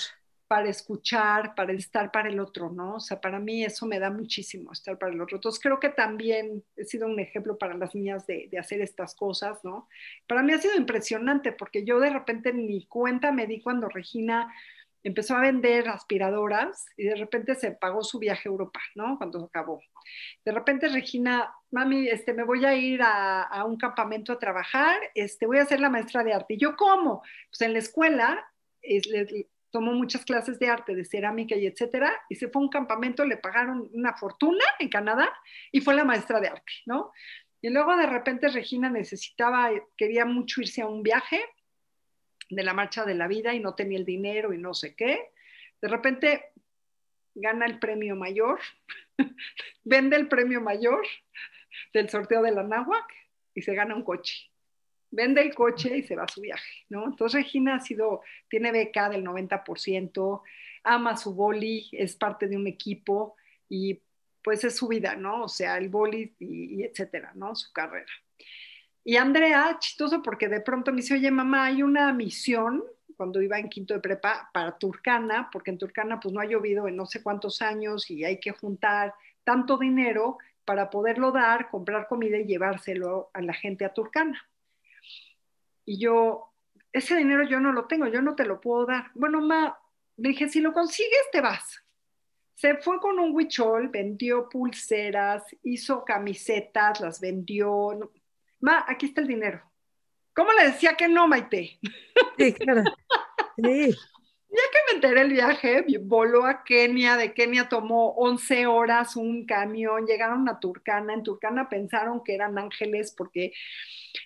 para escuchar, para estar para el otro, ¿no? O sea, para mí eso me da muchísimo, estar para el otro. Entonces, creo que también he sido un ejemplo para las niñas de, hacer estas cosas, ¿no? Para mí ha sido impresionante porque yo de repente ni cuenta me di cuando Regina empezó a vender aspiradoras y de repente se pagó su viaje a Europa, ¿no? Cuando acabó. De repente Regina, mami, este, me voy a ir a, a un campamento a trabajar, este, voy a ser la maestra de arte. ¿Y yo cómo? Pues en la escuela es, tomó muchas clases de arte, de cerámica y etcétera, y se fue a un campamento, le pagaron una fortuna en Canadá y fue la maestra de arte, ¿no? Y luego de repente Regina necesitaba, quería mucho irse a un viaje de la marcha de la vida y no tenía el dinero y no sé qué. De repente gana el premio mayor, vende el premio mayor del sorteo de la náhuac y se gana un coche vende el coche y se va a su viaje, ¿no? Entonces Regina ha sido, tiene beca del 90%, ama su boli, es parte de un equipo y pues es su vida, ¿no? O sea, el boli y, etcétera, ¿no? Su carrera. Y Andrea, chistoso porque de pronto me dice, oye mamá, hay una misión cuando iba en quinto de prepa para Turcana, porque en Turcana pues no ha llovido en no sé cuántos años y hay que juntar tanto dinero para poderlo dar, comprar comida y llevárselo a la gente a Turcana. Y yo, ese dinero yo no lo tengo, yo no te lo puedo dar. Bueno, ma, dije, si lo consigues, te vas. Se fue con un huichol, vendió pulseras, hizo camisetas, las vendió. Ma, aquí está el dinero. ¿Cómo le decía que no, Maite? Sí, claro. Sí. Ya que me enteré el viaje, voló a Kenia, de Kenia tomó 11 horas un camión, llegaron a Turcana, en Turcana pensaron que eran ángeles porque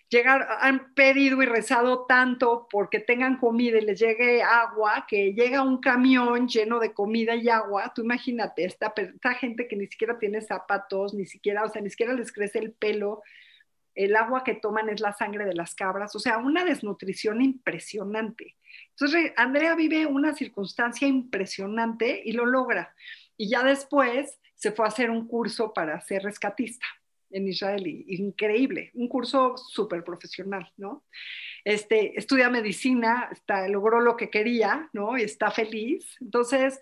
llegar, han pedido y rezado tanto porque tengan comida y les llegue agua, que llega un camión lleno de comida y agua, tú imagínate, esta, esta gente que ni siquiera tiene zapatos, ni siquiera, o sea, ni siquiera les crece el pelo, el agua que toman es la sangre de las cabras, o sea, una desnutrición impresionante. Entonces, Andrea vive una circunstancia impresionante y lo logra. Y ya después se fue a hacer un curso para ser rescatista en Israel, increíble, un curso súper profesional, ¿no? Este, estudia medicina, está, logró lo que quería, ¿no? Y está feliz. Entonces,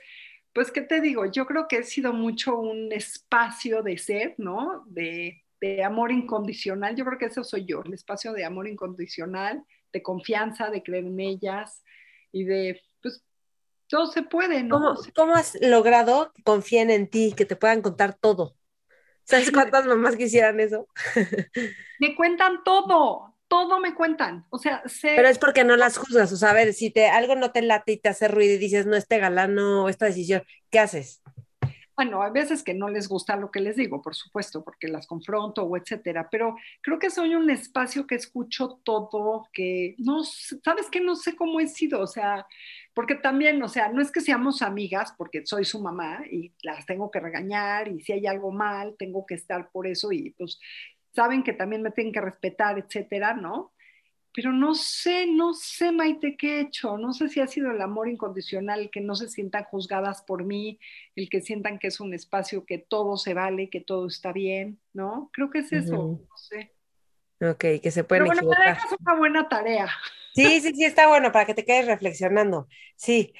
pues, ¿qué te digo? Yo creo que ha sido mucho un espacio de ser, ¿no? De, de amor incondicional. Yo creo que eso soy yo, el espacio de amor incondicional, de confianza, de creer en ellas y de, pues, todo se puede, ¿no? ¿Cómo, ¿cómo has logrado que confíen en ti, que te puedan contar todo? ¿Sabes cuántas mamás quisieran eso? me cuentan todo, todo me cuentan. O sea, sé... Pero es porque no las juzgas, o sea, a ver, si te, algo no te late y te hace ruido y dices, no, este galán, no, esta decisión, ¿qué haces? Bueno, hay veces que no les gusta lo que les digo, por supuesto, porque las confronto o etcétera, pero creo que soy un espacio que escucho todo, que no, sabes que no sé cómo he sido, o sea, porque también, o sea, no es que seamos amigas, porque soy su mamá y las tengo que regañar y si hay algo mal, tengo que estar por eso y pues saben que también me tienen que respetar, etcétera, ¿no? Pero no sé, no sé, Maite, qué he hecho. No sé si ha sido el amor incondicional, que no se sientan juzgadas por mí, el que sientan que es un espacio que todo se vale, que todo está bien, ¿no? Creo que es eso, no sé. Ok, que se pueden Pero bueno, equivocar. dejas una buena tarea. Sí, sí, sí, está bueno para que te quedes reflexionando. Sí.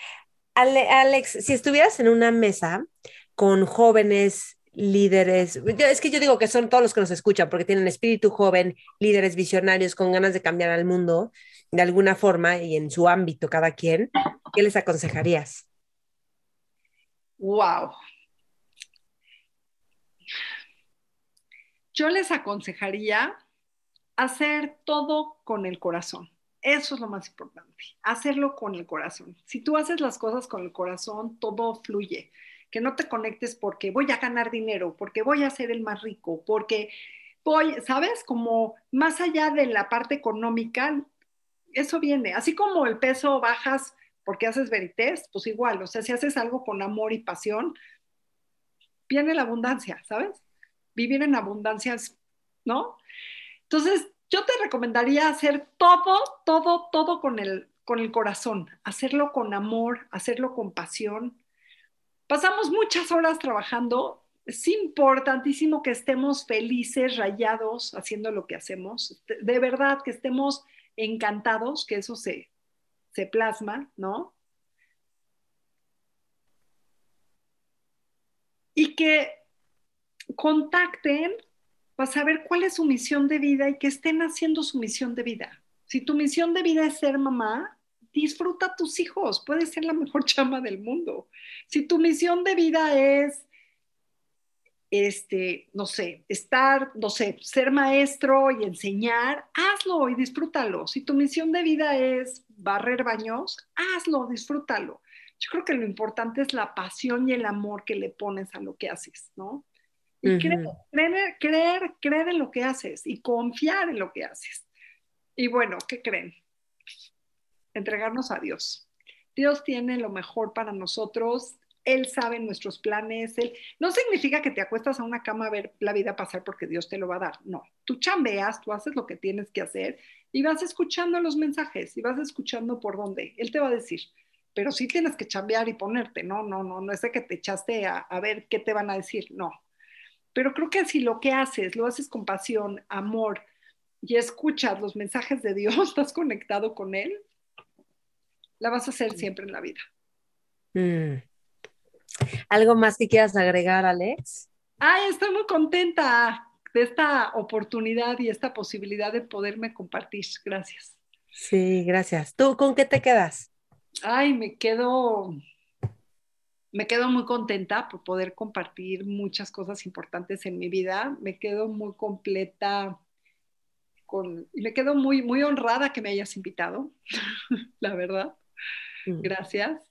Ale- Alex, si estuvieras en una mesa con jóvenes líderes, es que yo digo que son todos los que nos escuchan porque tienen espíritu joven, líderes visionarios con ganas de cambiar al mundo de alguna forma y en su ámbito cada quien, ¿qué les aconsejarías? Wow. Yo les aconsejaría hacer todo con el corazón. Eso es lo más importante, hacerlo con el corazón. Si tú haces las cosas con el corazón, todo fluye. Que no te conectes porque voy a ganar dinero, porque voy a ser el más rico, porque voy, ¿sabes? Como más allá de la parte económica, eso viene. Así como el peso bajas porque haces verités, pues igual, o sea, si haces algo con amor y pasión, viene la abundancia, ¿sabes? Vivir en abundancias, ¿no? Entonces, yo te recomendaría hacer todo, todo, todo con el, con el corazón, hacerlo con amor, hacerlo con pasión. Pasamos muchas horas trabajando. Es importantísimo que estemos felices, rayados, haciendo lo que hacemos. De verdad, que estemos encantados, que eso se, se plasma, ¿no? Y que contacten para saber cuál es su misión de vida y que estén haciendo su misión de vida. Si tu misión de vida es ser mamá, disfruta a tus hijos, puedes ser la mejor chama del mundo. Si tu misión de vida es, este, no sé, estar, no sé, ser maestro y enseñar, hazlo y disfrútalo. Si tu misión de vida es barrer baños, hazlo, disfrútalo. Yo creo que lo importante es la pasión y el amor que le pones a lo que haces, ¿no? Y uh -huh. creer, creer, creer, creer en lo que haces y confiar en lo que haces. Y bueno, ¿qué creen? Entregarnos a Dios. Dios tiene lo mejor para nosotros. Él sabe nuestros planes. Él... No significa que te acuestas a una cama a ver la vida pasar porque Dios te lo va a dar. No, tú chambeas, tú haces lo que tienes que hacer y vas escuchando los mensajes y vas escuchando por dónde. Él te va a decir, pero sí tienes que chambear y ponerte. No, no, no, no es de que te echaste a, a ver qué te van a decir. No. Pero creo que si lo que haces, lo haces con pasión, amor y escuchas los mensajes de Dios, estás conectado con Él, la vas a hacer siempre en la vida. Mm. ¿Algo más que quieras agregar, Alex? Ay, estoy muy contenta de esta oportunidad y esta posibilidad de poderme compartir. Gracias. Sí, gracias. ¿Tú con qué te quedas? Ay, me quedo, me quedo muy contenta por poder compartir muchas cosas importantes en mi vida. Me quedo muy completa con, y me quedo muy, muy honrada que me hayas invitado, la verdad. Mm. Gracias.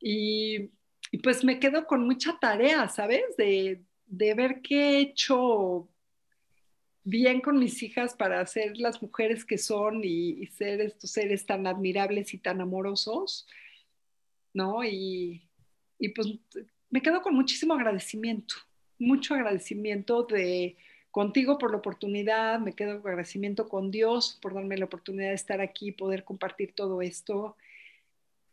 Y, y, pues me quedo con mucha tarea, ¿sabes? De, de ver qué he hecho bien con mis hijas para ser las mujeres que son y, y, ser estos seres tan admirables y tan amorosos, ¿no? Y, y pues me quedo con muchísimo agradecimiento, mucho agradecimiento de contigo por la oportunidad, me quedo con agradecimiento con Dios por darme la oportunidad de estar aquí, poder compartir todo esto.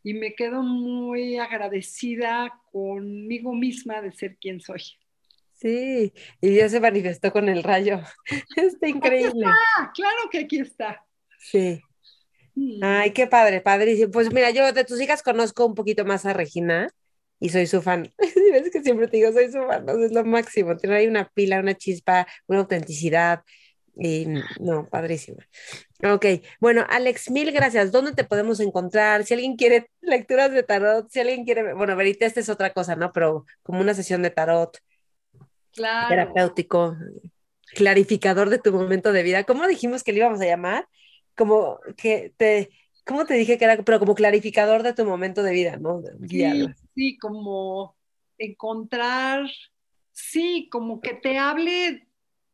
Y me quedo muy agradecida conmigo misma de ser quien soy. Sí, y Dios se manifestó con el rayo. Está increíble. Está, claro que aquí está. Sí. Ay, qué padre, padrísimo. Pues mira, yo de tus hijas conozco un poquito más a Regina y soy su fan. Es que siempre te digo, soy su fan, es lo máximo. Tiene ahí una pila, una chispa, una autenticidad. Y no, padrísima. Ok, bueno, Alex, mil gracias. ¿Dónde te podemos encontrar? Si alguien quiere lecturas de tarot, si alguien quiere, bueno, Verita, esta es otra cosa, ¿no? Pero como una sesión de tarot claro. terapéutico, clarificador de tu momento de vida. ¿Cómo dijimos que le íbamos a llamar? Como que te, ¿cómo te dije que era? Pero como clarificador de tu momento de vida, ¿no? Sí, sí, como encontrar, sí, como que te hable,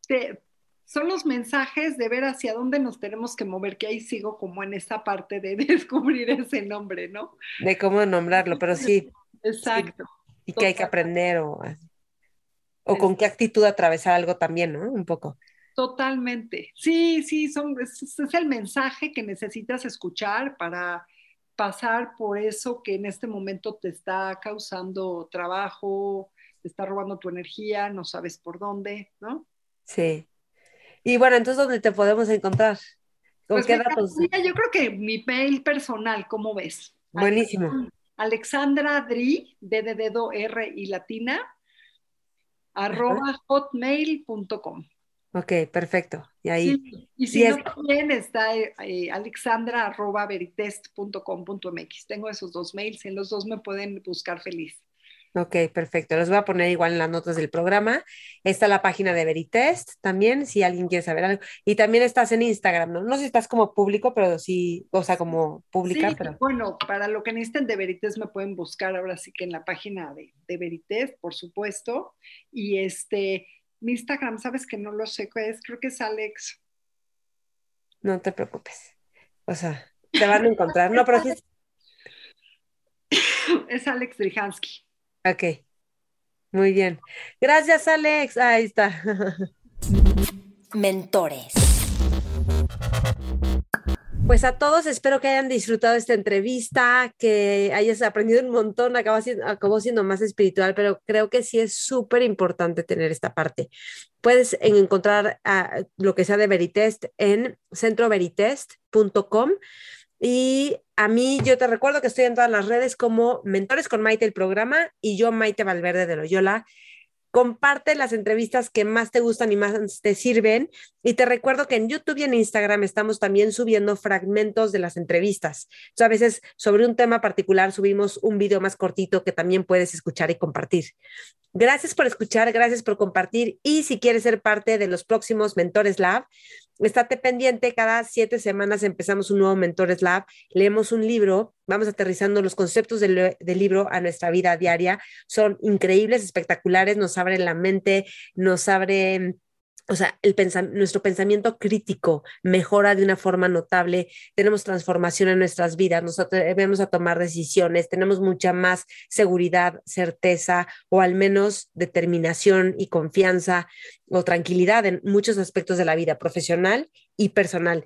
te, son los mensajes de ver hacia dónde nos tenemos que mover, que ahí sigo como en esa parte de descubrir ese nombre, ¿no? De cómo nombrarlo, pero sí. Exacto. Sí, y que hay que aprender o, o con qué actitud atravesar algo también, ¿no? Un poco. Totalmente. Sí, sí, son, es, es el mensaje que necesitas escuchar para pasar por eso que en este momento te está causando trabajo, te está robando tu energía, no sabes por dónde, ¿no? Sí. Y bueno, entonces, ¿dónde te podemos encontrar? ¿Con pues qué datos? Yo creo que mi mail personal, ¿cómo ves? Buenísimo. Alexandra Dri, D de dedo R y latina, arroba hotmail.com. Ok, perfecto. Y ahí. y si no, también está eh, alexandra arroba veritest.com.mx. Tengo esos dos mails, en los dos me pueden buscar feliz. Ok, perfecto. Los voy a poner igual en las notas del programa. Está la página de Veritest también, si alguien quiere saber algo. Y también estás en Instagram, ¿no? No sé si estás como público, pero sí, o sea, como pública. Sí, pero... bueno, para lo que necesiten de Veritest me pueden buscar ahora sí que en la página de, de Veritest, por supuesto. Y este, mi Instagram, sabes que no lo sé qué es, creo que es Alex. No te preocupes. O sea, te van a encontrar. No, pero sí. Es Alex Drihansky. Ok. Muy bien. Gracias, Alex. Ahí está. Mentores. Pues a todos espero que hayan disfrutado esta entrevista, que hayas aprendido un montón, acabó siendo, acabó siendo más espiritual, pero creo que sí es súper importante tener esta parte. Puedes encontrar ah, lo que sea de Veritest en centroveritest.com y a mí, yo te recuerdo que estoy en todas las redes como Mentores con Maite, el programa, y yo, Maite Valverde de Loyola. Comparte las entrevistas que más te gustan y más te sirven. Y te recuerdo que en YouTube y en Instagram estamos también subiendo fragmentos de las entrevistas. a veces sobre un tema particular subimos un video más cortito que también puedes escuchar y compartir. Gracias por escuchar, gracias por compartir. Y si quieres ser parte de los próximos Mentores Lab, estate pendiente, cada siete semanas empezamos un nuevo Mentores Lab, leemos un libro, vamos aterrizando los conceptos del, libro a nuestra vida diaria. Son increíbles, espectaculares, nos abren la mente, nos abren o sea, el nuestro pensamiento crítico mejora de una forma notable, tenemos transformación en nuestras vidas, nos atrevemos a tomar decisiones, tenemos mucha más seguridad, certeza o al menos determinación y confianza o tranquilidad en muchos aspectos de la vida profesional y personal.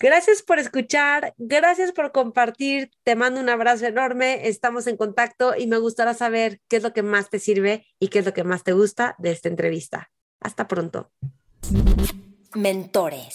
Gracias por escuchar, gracias por compartir, te mando un abrazo enorme, estamos en contacto y me gustará saber qué es lo que más te sirve y qué es lo que más te gusta de esta entrevista. Hasta pronto. Mentores.